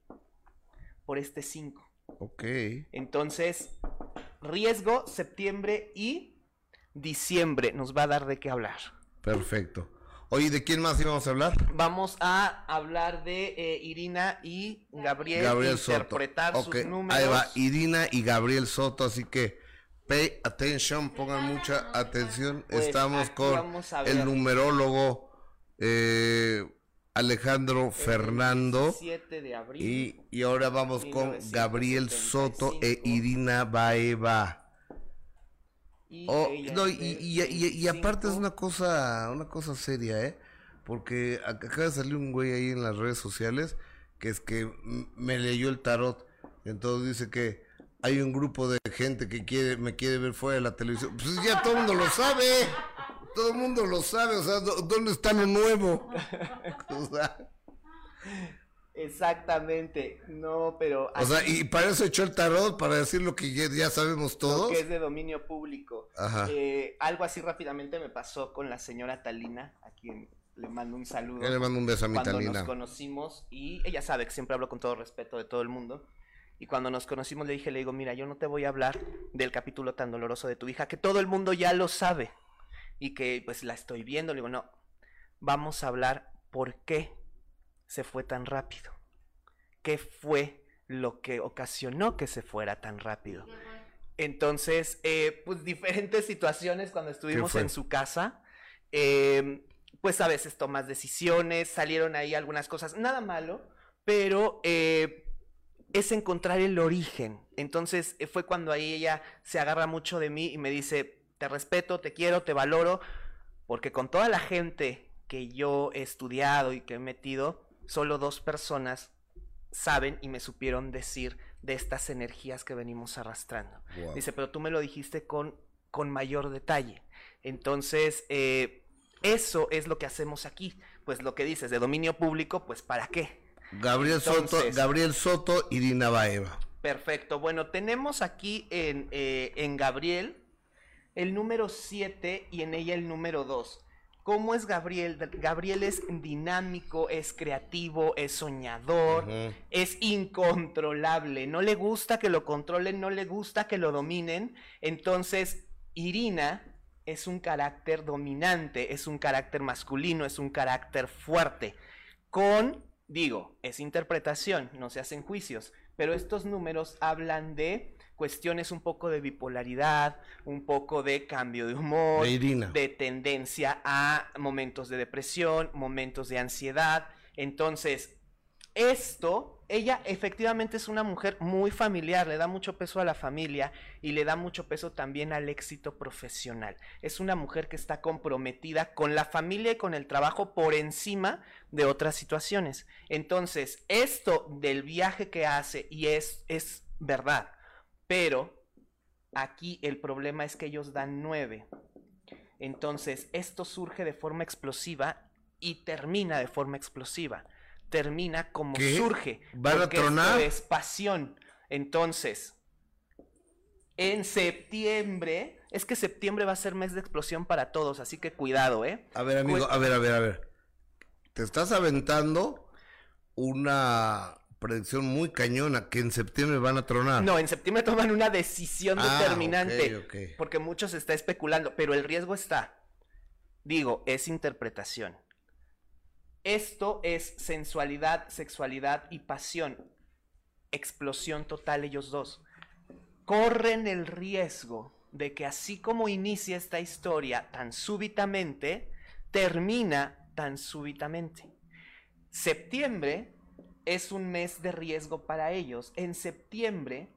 Por este 5. Ok. Entonces, riesgo, septiembre y diciembre nos va a dar de qué hablar. Perfecto. Oye, ¿de quién más íbamos a hablar? Vamos a hablar de eh, Irina y Gabriel, Gabriel interpretar sus números. Ahí va, Irina y Gabriel Soto, así que pay attention, pongan mucha atención. Pues Estamos con el numerólogo eh, Alejandro Fernando. 7 de abril. Y, y ahora vamos con Gabriel Soto e Irina Baeva. Y Oh, no, y, y- aparte es 25. una cosa, una cosa seria, ¿eh? Porque ac- acaba de salir un güey ahí en las redes sociales que es que me leyó el tarot. Entonces dice que hay un grupo de gente que quiere, me quiere ver fuera de la televisión. Pues ya todo el mundo lo sabe. Todo el mundo lo sabe. O sea, ¿dó- ¿dónde está lo nuevo? O sea, Exactamente. No, pero. o sea, y para eso echó el tarot, para decir lo que ya, ya sabemos lo todos. que es de dominio público. Ajá. Eh, algo así rápidamente me pasó con la señora Talina, a quien le mando un saludo. Yo le mando un beso a mi cuando Talina. nos conocimos y ella sabe que siempre hablo con todo respeto de todo el mundo. Y cuando nos conocimos le dije, le digo, mira, yo no te voy a hablar del capítulo tan doloroso de tu hija, que todo el mundo ya lo sabe y que pues la estoy viendo. Le digo, no, vamos a hablar por qué se fue tan rápido. ¿Qué fue lo que ocasionó que se fuera tan rápido? Entonces, eh, pues diferentes situaciones cuando estuvimos en su casa. eh, pues a veces tomas decisiones, salieron ahí algunas cosas, nada malo, pero eh, es encontrar el origen. Entonces fue cuando ahí ella se agarra mucho de mí y me dice, te respeto, te quiero, te valoro, porque con toda la gente que yo he estudiado y que he metido, solo dos personas saben y me supieron decir de estas energías que venimos arrastrando. Wow. Dice, pero tú me lo dijiste con, con mayor detalle. Entonces, eh, eso es lo que hacemos aquí. Pues lo que dices, de dominio público, pues ¿para qué? Gabriel Soto, Gabriel Soto, Irina Baeva. Perfecto. Bueno, tenemos aquí en, eh, en Gabriel el número 7 y en ella el número 2. ¿Cómo es Gabriel? Gabriel es dinámico, es creativo, es soñador, es incontrolable. No le gusta que lo controlen, no le gusta que lo dominen. Entonces, Irina es un carácter dominante, es un carácter masculino, es un carácter fuerte. Con, digo, es interpretación, no se hacen juicios, pero estos números hablan de cuestiones un poco de bipolaridad, un poco de cambio de humor, De de tendencia a momentos de depresión, momentos de ansiedad. Entonces, esto, ella efectivamente es una mujer muy familiar, le da mucho peso a la familia y le da mucho peso también al éxito profesional. Es una mujer que está comprometida con la familia y con el trabajo por encima de otras situaciones. Entonces, esto del viaje que hace, y es, es verdad, pero aquí el problema es que ellos dan nueve. Entonces, esto surge de forma explosiva y termina de forma explosiva. Termina como ¿Qué? surge. ¿Van a esto tronar? es pasión. Entonces, en septiembre, es que septiembre va a ser mes de explosión para todos, así que cuidado, ¿eh? A ver, amigo, a ver, a ver, a ver. Te estás aventando una predicción muy cañona que en septiembre van a tronar. No, en septiembre toman una decisión Ah, determinante. ok, ok. Porque mucho se está especulando, pero el riesgo está. Digo, es interpretación. Esto es sensualidad, sexualidad y pasión. Explosión total ellos dos. Corren el riesgo de que así como inicia esta historia tan súbitamente, termina tan súbitamente. Septiembre es un mes de riesgo para ellos. En septiembre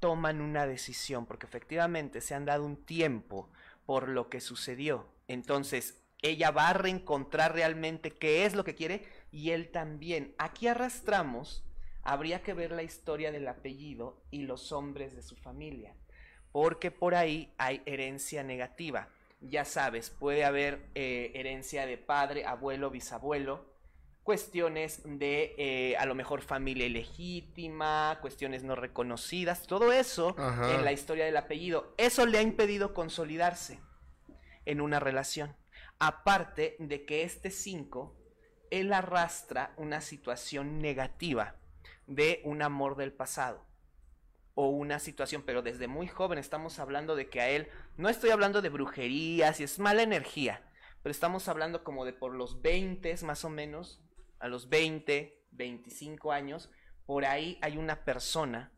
toman una decisión porque efectivamente se han dado un tiempo por lo que sucedió. Entonces, ella va a reencontrar realmente qué es lo que quiere y él también. Aquí arrastramos, habría que ver la historia del apellido y los hombres de su familia, porque por ahí hay herencia negativa. Ya sabes, puede haber eh, herencia de padre, abuelo, bisabuelo, cuestiones de eh, a lo mejor familia ilegítima, cuestiones no reconocidas, todo eso Ajá. en la historia del apellido. Eso le ha impedido consolidarse en una relación. Aparte de que este 5, él arrastra una situación negativa de un amor del pasado o una situación, pero desde muy joven estamos hablando de que a él, no estoy hablando de brujerías y es mala energía, pero estamos hablando como de por los 20 más o menos, a los 20, 25 años, por ahí hay una persona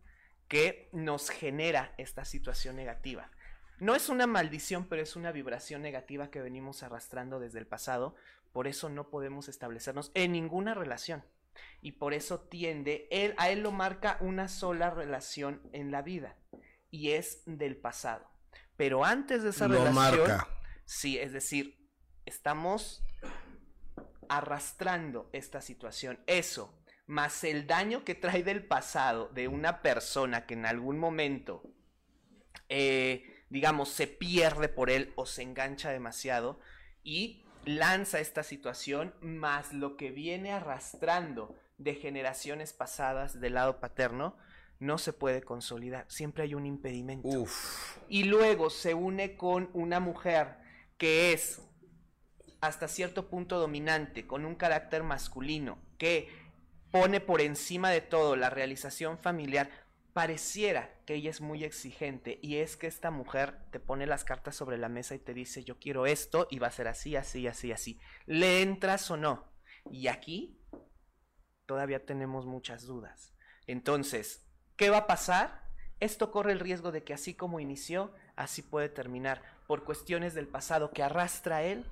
que nos genera esta situación negativa. No es una maldición, pero es una vibración negativa que venimos arrastrando desde el pasado. Por eso no podemos establecernos en ninguna relación. Y por eso tiende, él, a él lo marca una sola relación en la vida. Y es del pasado. Pero antes de esa Lo relación. marca. Sí, es decir, estamos arrastrando esta situación. Eso, más el daño que trae del pasado de una persona que en algún momento, eh, digamos, se pierde por él o se engancha demasiado y lanza esta situación, más lo que viene arrastrando de generaciones pasadas del lado paterno, no se puede consolidar. Siempre hay un impedimento Uf. y luego se une con una mujer que es hasta cierto punto dominante, con un carácter masculino, que pone por encima de todo la realización familiar, pareciera que ella es muy exigente y es que esta mujer te pone las cartas sobre la mesa y te dice yo quiero esto y va a ser así, así, así, así. ¿Le entras o no? Y aquí todavía tenemos muchas dudas. Entonces, ¿qué va a pasar? Esto corre el riesgo de que así como inició, así puede terminar, por cuestiones del pasado que arrastra él.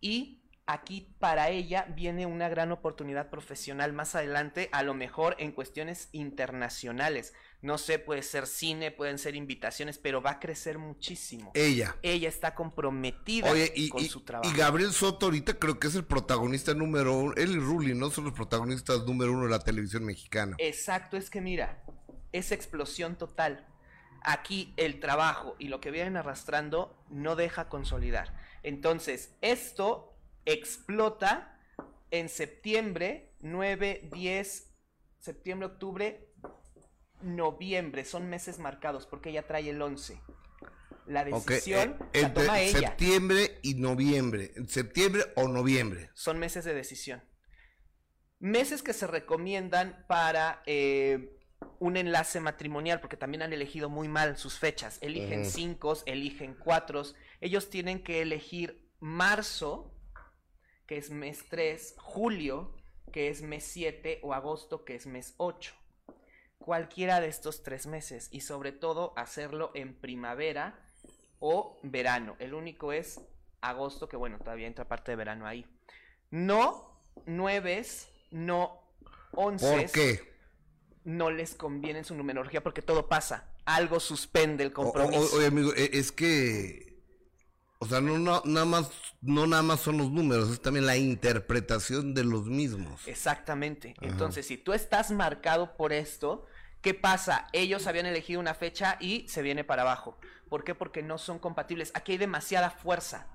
Y aquí para ella viene una gran oportunidad profesional más adelante, a lo mejor en cuestiones internacionales. No sé, puede ser cine, pueden ser invitaciones, pero va a crecer muchísimo. Ella. Ella está comprometida Oye, y, con y- su trabajo. y Gabriel Soto ahorita creo que es el protagonista número uno. Él y Ruli, ¿no? Son los protagonistas número uno de la televisión mexicana. Exacto, es que mira, esa explosión total. Aquí el trabajo y lo que vienen arrastrando no deja consolidar. Entonces, esto explota en septiembre, 9, 10, septiembre, octubre, noviembre. Son meses marcados porque ella trae el 11. La decisión eh, la entre toma ella. septiembre y noviembre. Septiembre o noviembre. son meses de decisión. Meses que se recomiendan para eh, un enlace matrimonial, porque también han elegido muy mal sus fechas. Eligen cinco, eligen cuatro. Ellos tienen que elegir marzo, que es mes 3, julio, que es mes 7, o agosto, que es mes 8. Cualquiera de estos tres meses, y sobre todo hacerlo en primavera o verano. El único es agosto, que bueno, todavía entra parte de verano ahí. No nueves, no once. ¿Por qué? No les conviene en su numerología porque todo pasa. Algo suspende el O- o- compromiso. oye, amigo, e- es que. O sea, no, no, nada más, no nada más son los números, es también la interpretación de los mismos. Exactamente. Ajá. Entonces, si tú estás marcado por esto, ¿qué pasa? Ellos habían elegido una fecha y se viene para abajo. ¿Por qué? Porque no son compatibles. Aquí hay demasiada fuerza.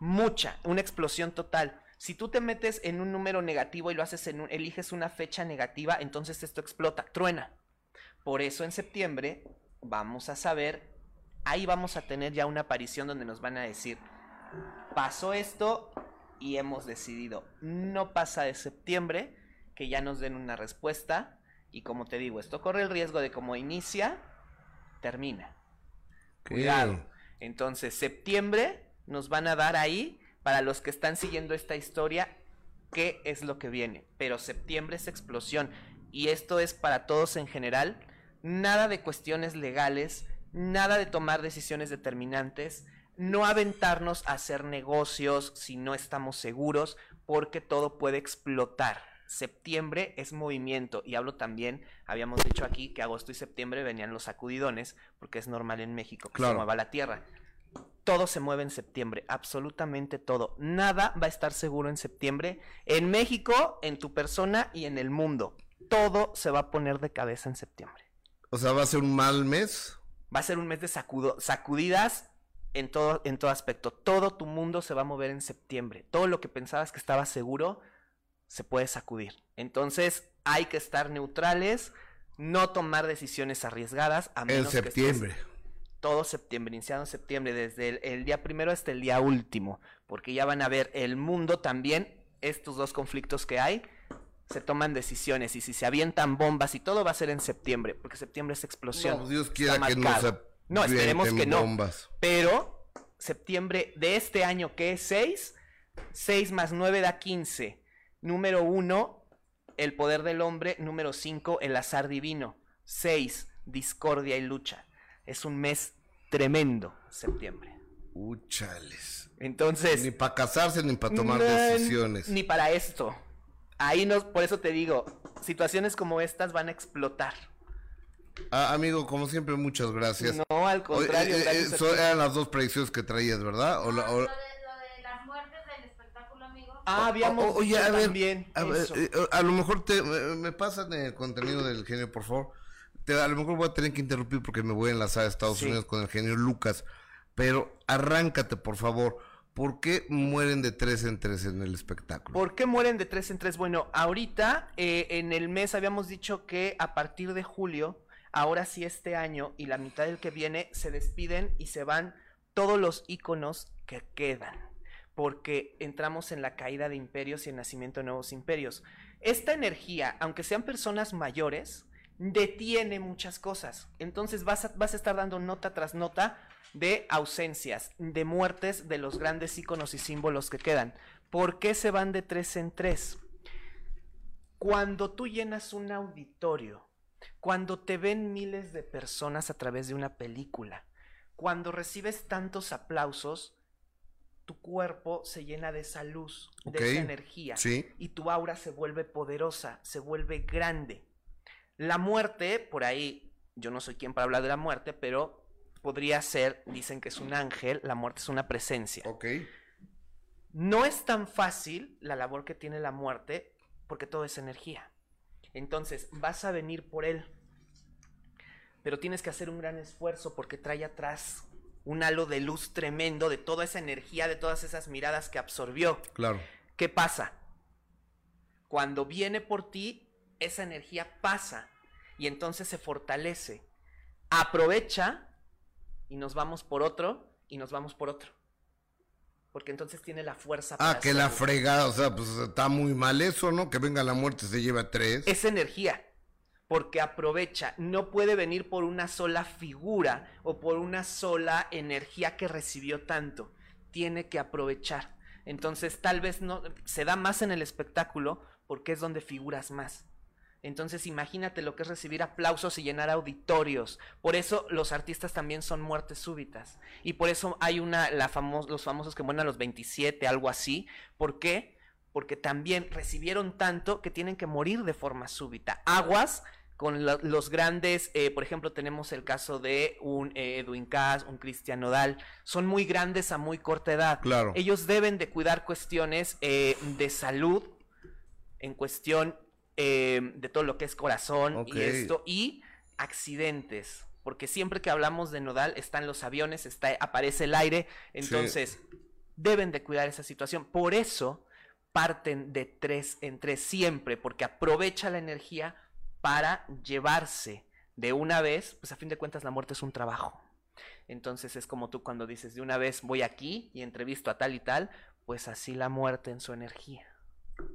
Mucha. Una explosión total. Si tú te metes en un número negativo y lo haces en un, eliges una fecha negativa, entonces esto explota, truena. Por eso en septiembre vamos a saber, ahí vamos a tener ya una aparición donde nos van a decir, pasó esto y hemos decidido, no pasa de septiembre, que ya nos den una respuesta. Y como te digo, esto corre el riesgo de como inicia, termina. Cuidado. Entonces, septiembre nos van a dar ahí, para los que están siguiendo esta historia, qué es lo que viene. Pero septiembre es explosión. Y esto es para todos en general. Nada de cuestiones legales, nada de tomar decisiones determinantes, no aventarnos a hacer negocios si no estamos seguros, porque todo puede explotar. Septiembre es movimiento y hablo también, habíamos dicho aquí que agosto y septiembre venían los sacudidones, porque es normal en México que se mueva la tierra. Todo se mueve en septiembre, absolutamente todo. Nada va a estar seguro en septiembre, en México, en tu persona y en el mundo. Todo se va a poner de cabeza en septiembre. O sea, va a ser un mal mes. Va a ser un mes de sacudo- sacudidas en todo, en todo aspecto. Todo tu mundo se va a mover en septiembre. Todo lo que pensabas que estaba seguro se puede sacudir. Entonces hay que estar neutrales, no tomar decisiones arriesgadas a En menos que estés- septiembre. Todo septiembre, iniciado en septiembre, desde el, el día primero hasta el día último, porque ya van a ver el mundo también, estos dos conflictos que hay, se toman decisiones y si se avientan bombas y todo va a ser en septiembre, porque septiembre es explosión. No, Dios quiera que no se No, esperemos que no. bombas. Pero septiembre de este año, que es 6, 6 más 9 da 15. Número 1, el poder del hombre. Número 5, el azar divino. 6, discordia y lucha. Es un mes tremendo septiembre. Uchales. Entonces. Ni para casarse ni para tomar no, decisiones. Ni para esto. Ahí no, por eso te digo, situaciones como estas van a explotar. Ah, amigo, como siempre, muchas gracias. No, al contrario. Oye, eh, eh, eran las dos predicciones que traías, ¿verdad? O la- o- Lo de, lo de las muertes del espectáculo, amigo. Ah, habíamos o- oye, a ver, también a, ver, eso. eh, a lo mejor te, me, me pasan el contenido del genio, por favor. Te- a lo mejor voy a tener que interrumpir porque me voy a enlazar a Estados Sí. Unidos con el genio Lucas. Pero arráncate, por favor. ¿Por qué mueren de tres en tres en el espectáculo? ¿Por qué mueren de tres en tres? Bueno, ahorita eh, en el mes habíamos dicho que a partir de julio, ahora sí este año y la mitad del que viene, se despiden y se van todos los íconos que quedan. Porque entramos en la caída de imperios y el nacimiento de nuevos imperios. Esta energía, aunque sean personas mayores, detiene muchas cosas. Entonces vas a, vas a estar dando nota tras nota de ausencias, de muertes de los grandes íconos y símbolos que quedan. ¿Por qué se van de tres en tres? Cuando tú llenas un auditorio, cuando te ven miles de personas a través de una película, cuando recibes tantos aplausos, tu cuerpo se llena de esa luz, de esa energía, sí. y tu aura se vuelve poderosa, se vuelve grande. La muerte, por ahí, yo no soy quien para hablar de la muerte, pero podría ser, dicen que es un ángel, la muerte es una presencia. Ok. No es tan fácil la labor que tiene la muerte porque todo es energía. Entonces, vas a venir por él. Pero tienes que hacer un gran esfuerzo porque trae atrás un halo de luz tremendo de toda esa energía, de todas esas miradas que absorbió. Claro. ¿Qué pasa? Cuando viene por ti, esa energía pasa y entonces se fortalece. Aprovecha y nos vamos por otro y nos vamos por otro. Porque entonces tiene la fuerza Ah, para que la fregada, o sea, pues está muy mal eso, ¿no? Que venga la muerte y se lleva tres. Es energía. Porque aprovecha, no puede venir por una sola figura o por una sola energía que recibió tanto. Tiene que aprovechar. Entonces, tal vez no se da más en el espectáculo porque es donde figuras más. Entonces, imagínate lo que es recibir aplausos y llenar auditorios. Por eso los artistas también son muertes súbitas. Y por eso hay una, la famos- los famosos que mueren a los 27, algo así. ¿Por qué? Porque también recibieron tanto que tienen que morir de forma súbita. Aguas con lo- los grandes, eh, por ejemplo, tenemos el caso de un eh, Edwin Cass, un Cristian Nodal. Son muy grandes a muy corta edad. Claro. Ellos deben de cuidar cuestiones eh, de salud en cuestión eh, de todo lo que es corazón y esto y accidentes porque siempre que hablamos de nodal están los aviones está aparece el aire entonces deben de cuidar esa situación. Por eso parten de tres en tres siempre porque aprovecha la energía para llevarse de una vez pues a fin de cuentas la muerte es un trabajo. Entonces es como tú cuando dices de una vez voy aquí y entrevisto a tal y tal pues así la muerte en su energía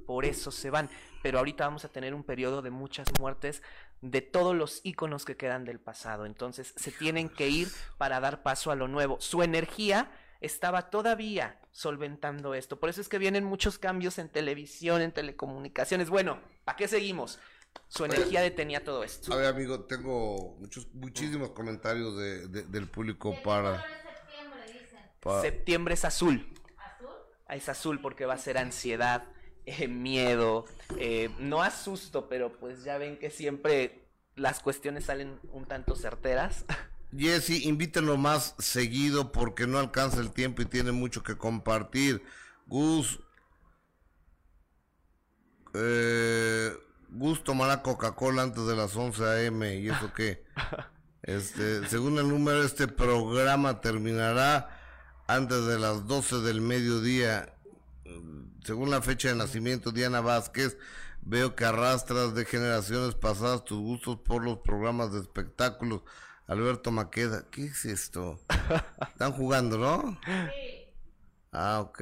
por eso se van. Pero ahorita vamos a tener un periodo de muchas muertes de todos los íconos que quedan del pasado. Entonces se tienen que ir para dar paso a lo nuevo. Su energía estaba todavía solventando esto. Por eso es que vienen muchos cambios en televisión, en telecomunicaciones. Bueno, ¿para qué seguimos? Su energía detenía todo esto. A ver, amigo, tengo muchos, muchísimos comentarios de- de- del público ¿De qué para, septiembre, dicen? para- Septiembre es azul. ¿Azul? Es azul porque va a ser ansiedad, eh, miedo, eh, no asusto, pero pues ya ven que siempre las cuestiones salen un tanto certeras. Jesse, invítenlo más seguido porque no alcanza el tiempo y tiene mucho que compartir. Gus, eh, Gus tomará Coca-Cola antes de las 11 a.m. ¿Y eso qué? Este, según el número, este programa terminará antes de las 12 del mediodía. Según la fecha de nacimiento, Diana Vázquez, veo que arrastras de generaciones pasadas tus gustos por los programas de espectáculos. Alberto Maqueda, ¿qué es esto? Están jugando, ¿no? Sí. Ah, ok.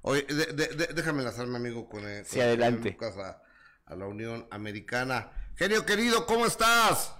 Oye, de- de- de- déjame enlazarme, amigo, con el, Sí, con el adelante. A, a la Unión Americana. Genio querido, ¿cómo estás?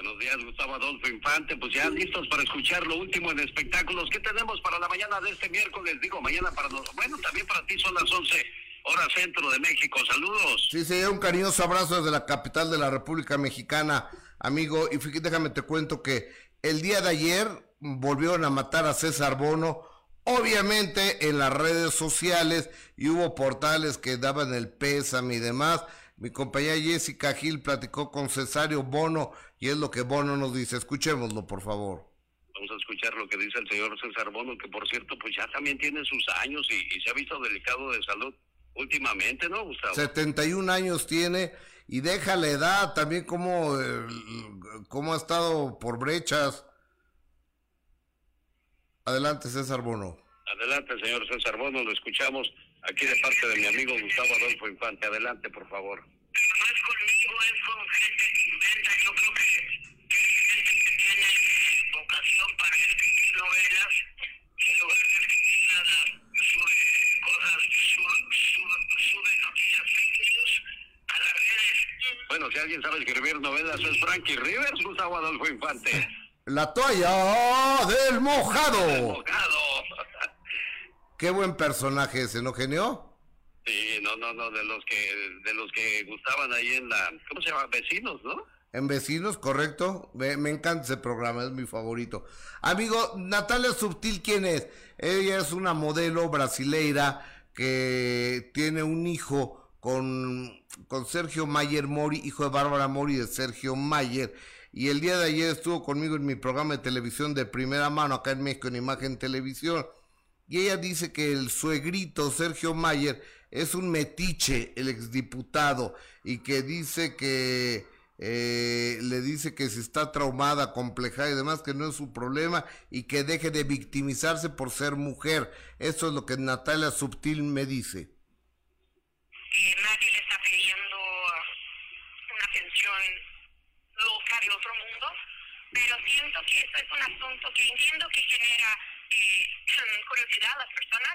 Buenos días, Gustavo Adolfo Infante. Pues ya listos para escuchar lo último en espectáculos. ¿Qué tenemos para la mañana de este miércoles? Digo, mañana para nosotros. Bueno, también para ti son las 11 horas centro de México. Saludos. Sí, sí, un cariñoso abrazo desde la capital de la República Mexicana, amigo. Y fíjate, déjame te cuento que el día de ayer volvieron a matar a César Bono, obviamente en las redes sociales y hubo portales que daban el pésame y demás. Mi compañera Jessica Gil platicó con Cesario Bono y es lo que Bono nos dice. Escuchémoslo, por favor. Vamos a escuchar lo que dice el señor César Bono, que por cierto, pues ya también tiene sus años y, se ha visto delicado de salud últimamente, ¿no, Gustavo? 71 años tiene y deja la edad también como, como ha estado por brechas. Adelante, César Bono. Adelante, señor César Bono, lo escuchamos aquí de parte de mi amigo Gustavo Adolfo Infante. Adelante, por favor. No es conmigo, es con gente que inventa. Yo creo que, que es gente que tiene vocación para escribir novelas en lugar de escribir nada, sube cosas, sube, noticias fake news a las redes. Bueno, si alguien sabe escribir novelas es Frankie Rivers, Gustavo Adolfo Infante. La toalla del mojado. Qué buen personaje ese, ¿no, genio? Sí, no, no, no, de los que, de los que gustaban ahí en la, ¿cómo se llama? Vecinos, ¿no? En Vecinos, correcto. Me, encanta ese programa, es mi favorito. Amigo, Natalia Subtil, ¿quién es? Ella es una modelo brasileira que tiene un hijo con, con Sergio Mayer Mori, hijo de Bárbara Mori de Sergio Mayer y el día de ayer estuvo conmigo en mi programa de televisión de primera mano acá en México en Imagen Televisión y ella dice que el suegrito Sergio Mayer es un metiche, el exdiputado, y que dice que eh, le dice que si está traumada, complejada y demás, que no es su problema y que deje de victimizarse por ser mujer. Eso es lo que Natalia Subtil me dice. nadie le está pidiendo una pensión local de otro mundo, pero siento que esto es un asunto que entiendo que genera eh, curiosidad a las personas,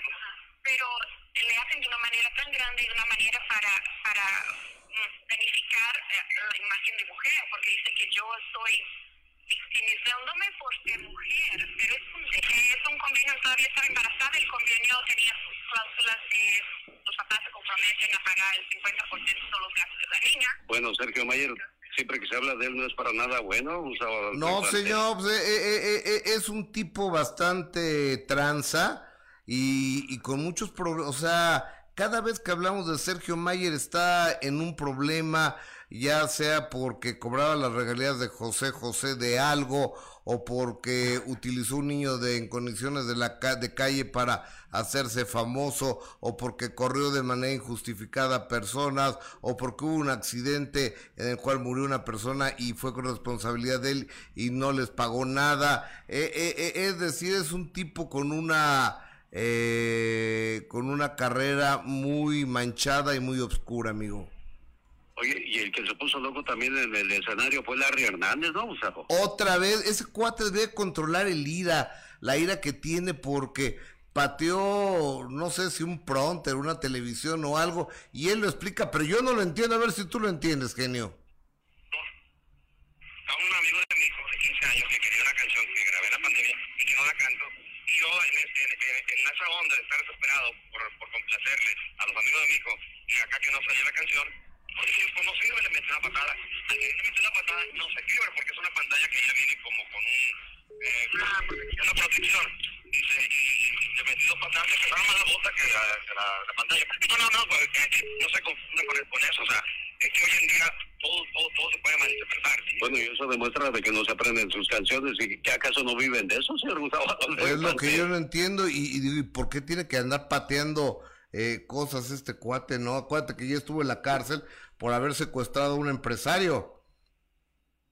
pero le hacen de una manera tan grande y de una manera para, para verificar mm, eh, la imagen de mujer, porque dice que yo estoy victimizándome por ser mujer, pero es un, es un convenio, todavía estaba embarazada, el convenio tenía cláusulas de los papás comprometen a pagar el 50% de los gastos de la niña. Bueno, Sergio Mayer, siempre que se habla de él no es para nada bueno. no, señor, pues, eh, eh, eh, es un tipo bastante tranza y, y con muchos problemas. O sea, cada vez que hablamos de Sergio Mayer está en un problema ya sea porque cobraba las regalías de José José de algo o porque utilizó un niño de, en condiciones de, la, de calle para hacerse famoso o porque corrió de manera injustificada personas o porque hubo un accidente en el cual murió una persona y fue con responsabilidad de él y no les pagó nada. Eh, eh, eh, es decir, es un tipo con una... con una carrera muy manchada y muy oscura, amigo. Oye, y el que se puso loco también en el escenario fue Larry Hernández, ¿no, Gustavo? Otra vez, ese cuate debe controlar el ira, la ira que tiene porque pateó, no sé si un pronter, una televisión o algo, y él lo explica, pero yo no lo entiendo, a ver si tú lo entiendes, genio. A un amigo de mi hijo de 15 años que quería una canción que grabé en la pandemia y que no la canto, y yo en, esa onda de estar desesperado por, por complacerle a los amigos de mi hijo, y acá que no salió la canción, por ejemplo, no sirve, le mete una patada. Al que le mete una patada no se quiebra porque es una pantalla que ya viene como con un, eh, una protección. Dice, y le metí dos patadas, me cerraron más la bota que la, la, la pantalla. No, no, no, pues, no se confunde con, con eso. O sea, es que hoy en día todo, todo, todo se puede malinterpretar. Bueno, y eso demuestra de que no se aprenden sus canciones y que acaso no viven de eso, señor Gustavo. Es lo que yo no entiendo y, y, y por qué tiene que andar pateando eh, cosas este cuate, ¿no? Acuérdate que ya estuvo en la cárcel por haber secuestrado a un empresario.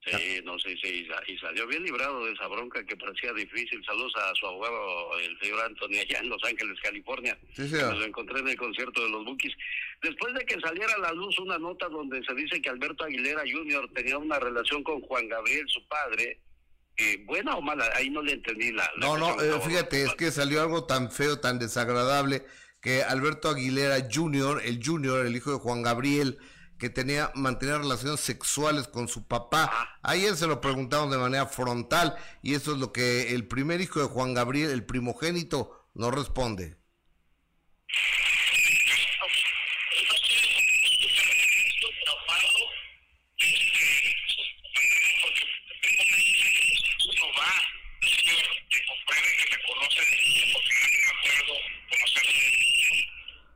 Sí, no sé, sí, y salió bien librado de esa bronca que parecía difícil. Saludos a su abogado, el señor Anthony, allá en Los Ángeles, California. Sí, sí. Lo encontré en el concierto de los Bookies. Después de que saliera a la luz una nota donde se dice que Alberto Aguilera Jr. tenía una relación con Juan Gabriel, su padre, eh, buena o mala, ahí no le entendí la... no, no, eh, fíjate, es que salió algo tan feo, tan desagradable, que Alberto Aguilera Jr., el Junior, el hijo de Juan Gabriel, que tenía mantener relaciones sexuales con su papá. Ayer se lo preguntamos de manera frontal y eso es lo que el primer hijo de Juan Gabriel, el primogénito, no responde.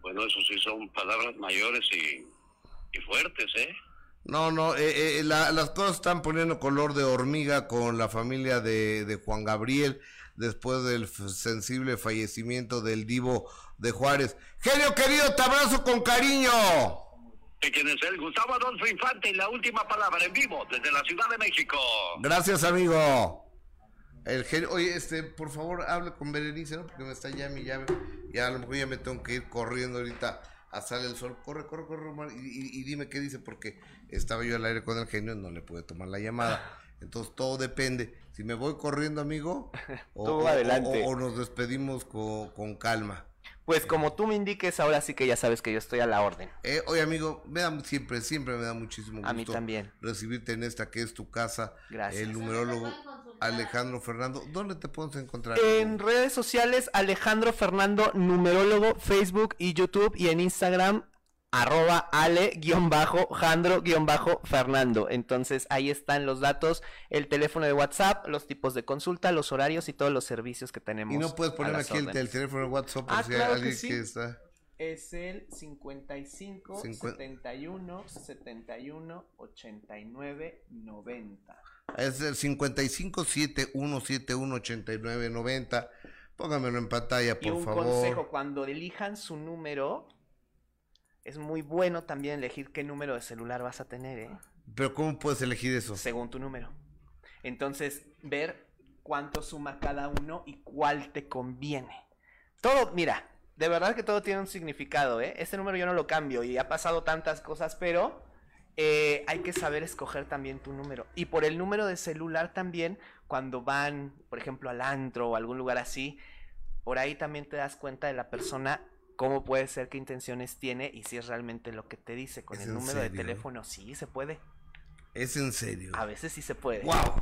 Bueno, eso sí son palabras mayores y, y fuertes, ¿eh? No, no, eh, eh, la- las cosas están poniendo color de hormiga con la familia de, de Juan Gabriel después del sensible fallecimiento del divo de Juárez. Genio querido, te abrazo con cariño. ¿De quién es él? Gustavo Adolfo Infante y la última palabra en vivo desde la Ciudad de México. Gracias, amigo. El genio, oye, este, por favor, hable con Berenice, ¿no? Porque me está ya mi llave. Ya a lo mejor ya me tengo que ir corriendo ahorita a sale el sol. Corre, corre, corre, Omar, y, y- y dime qué dice, porque estaba yo al aire con el genio no le pude tomar la llamada. Entonces todo depende. Si me voy corriendo, amigo, o, adelante. o- o nos despedimos con, con calma. Pues como tú me indiques, ahora sí que ya sabes que yo estoy a la orden. Eh, oye, amigo, me da siempre, siempre me da muchísimo gusto A mí también. recibirte en esta que es tu casa. Gracias. El numerólogo Alejandro Fernando. ¿Dónde te podemos encontrar? En redes sociales, Alejandro Fernando, numerólogo, Facebook y YouTube y en Instagram, arroba ale-jandro-fernando. Entonces ahí están los datos, el teléfono de WhatsApp, los tipos de consulta, los horarios y todos los servicios que tenemos. Y no puedes las aquí el, el teléfono de WhatsApp por Ah, si hay claro que alguien sí. que está. Es el 55 Cincu- 71 71 89 90. Es el 5571718990. Póngamelo en pantalla, Y por un favor. consejo, cuando elijan su número, es muy bueno también elegir qué número de celular vas a tener, ¿eh? Pero ¿cómo puedes elegir eso? Según tu número. Entonces, ver cuánto suma cada uno y cuál te conviene. Todo, mira, de verdad que todo tiene un significado, ¿eh? Este número yo no lo cambio y ha pasado tantas cosas, pero eh, hay que saber escoger también tu número. Y por el número de celular también, cuando van, por ejemplo, al antro o algún lugar así, por ahí también te das cuenta de la persona cómo puede ser, qué intenciones tiene y si es realmente lo que te dice. Con ¿Es el número de teléfono, sí, se puede. Es en serio. A veces sí se puede. ¡Wow!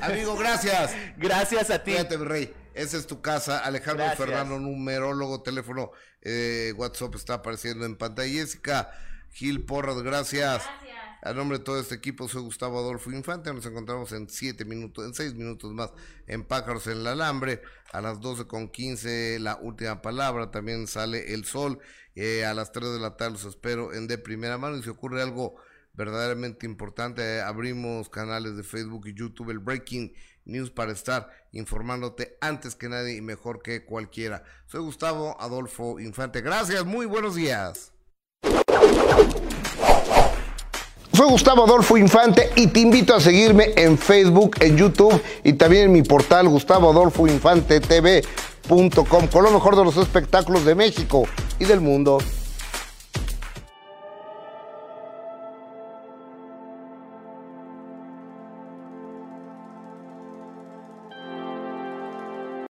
Amigo, gracias. Gracias a ti. Cuídate, mi rey. Esa es tu casa. Alejandro Gracias. Fernando, numerólogo, teléfono, eh, WhatsApp está apareciendo en pantalla. Jessica Gil Porras, gracias. A nombre de todo este equipo, soy Gustavo Adolfo Infante. Nos encontramos en siete minutos, en seis minutos más en Pájaros en el Alambre. A las 12 con 15, la última palabra. También sale el sol. Eh, a las 3 de la tarde los espero en de primera mano. Y si ocurre algo verdaderamente importante, eh, abrimos canales de Facebook y YouTube, el Breaking News para estar informándote antes que nadie y mejor que cualquiera. Soy Gustavo Adolfo Infante. Gracias, muy buenos días. Soy Gustavo Adolfo Infante y te invito a seguirme en Facebook, en YouTube y también en mi portal gustavoadolfoinfantetv.com con lo mejor de los espectáculos de México y del mundo.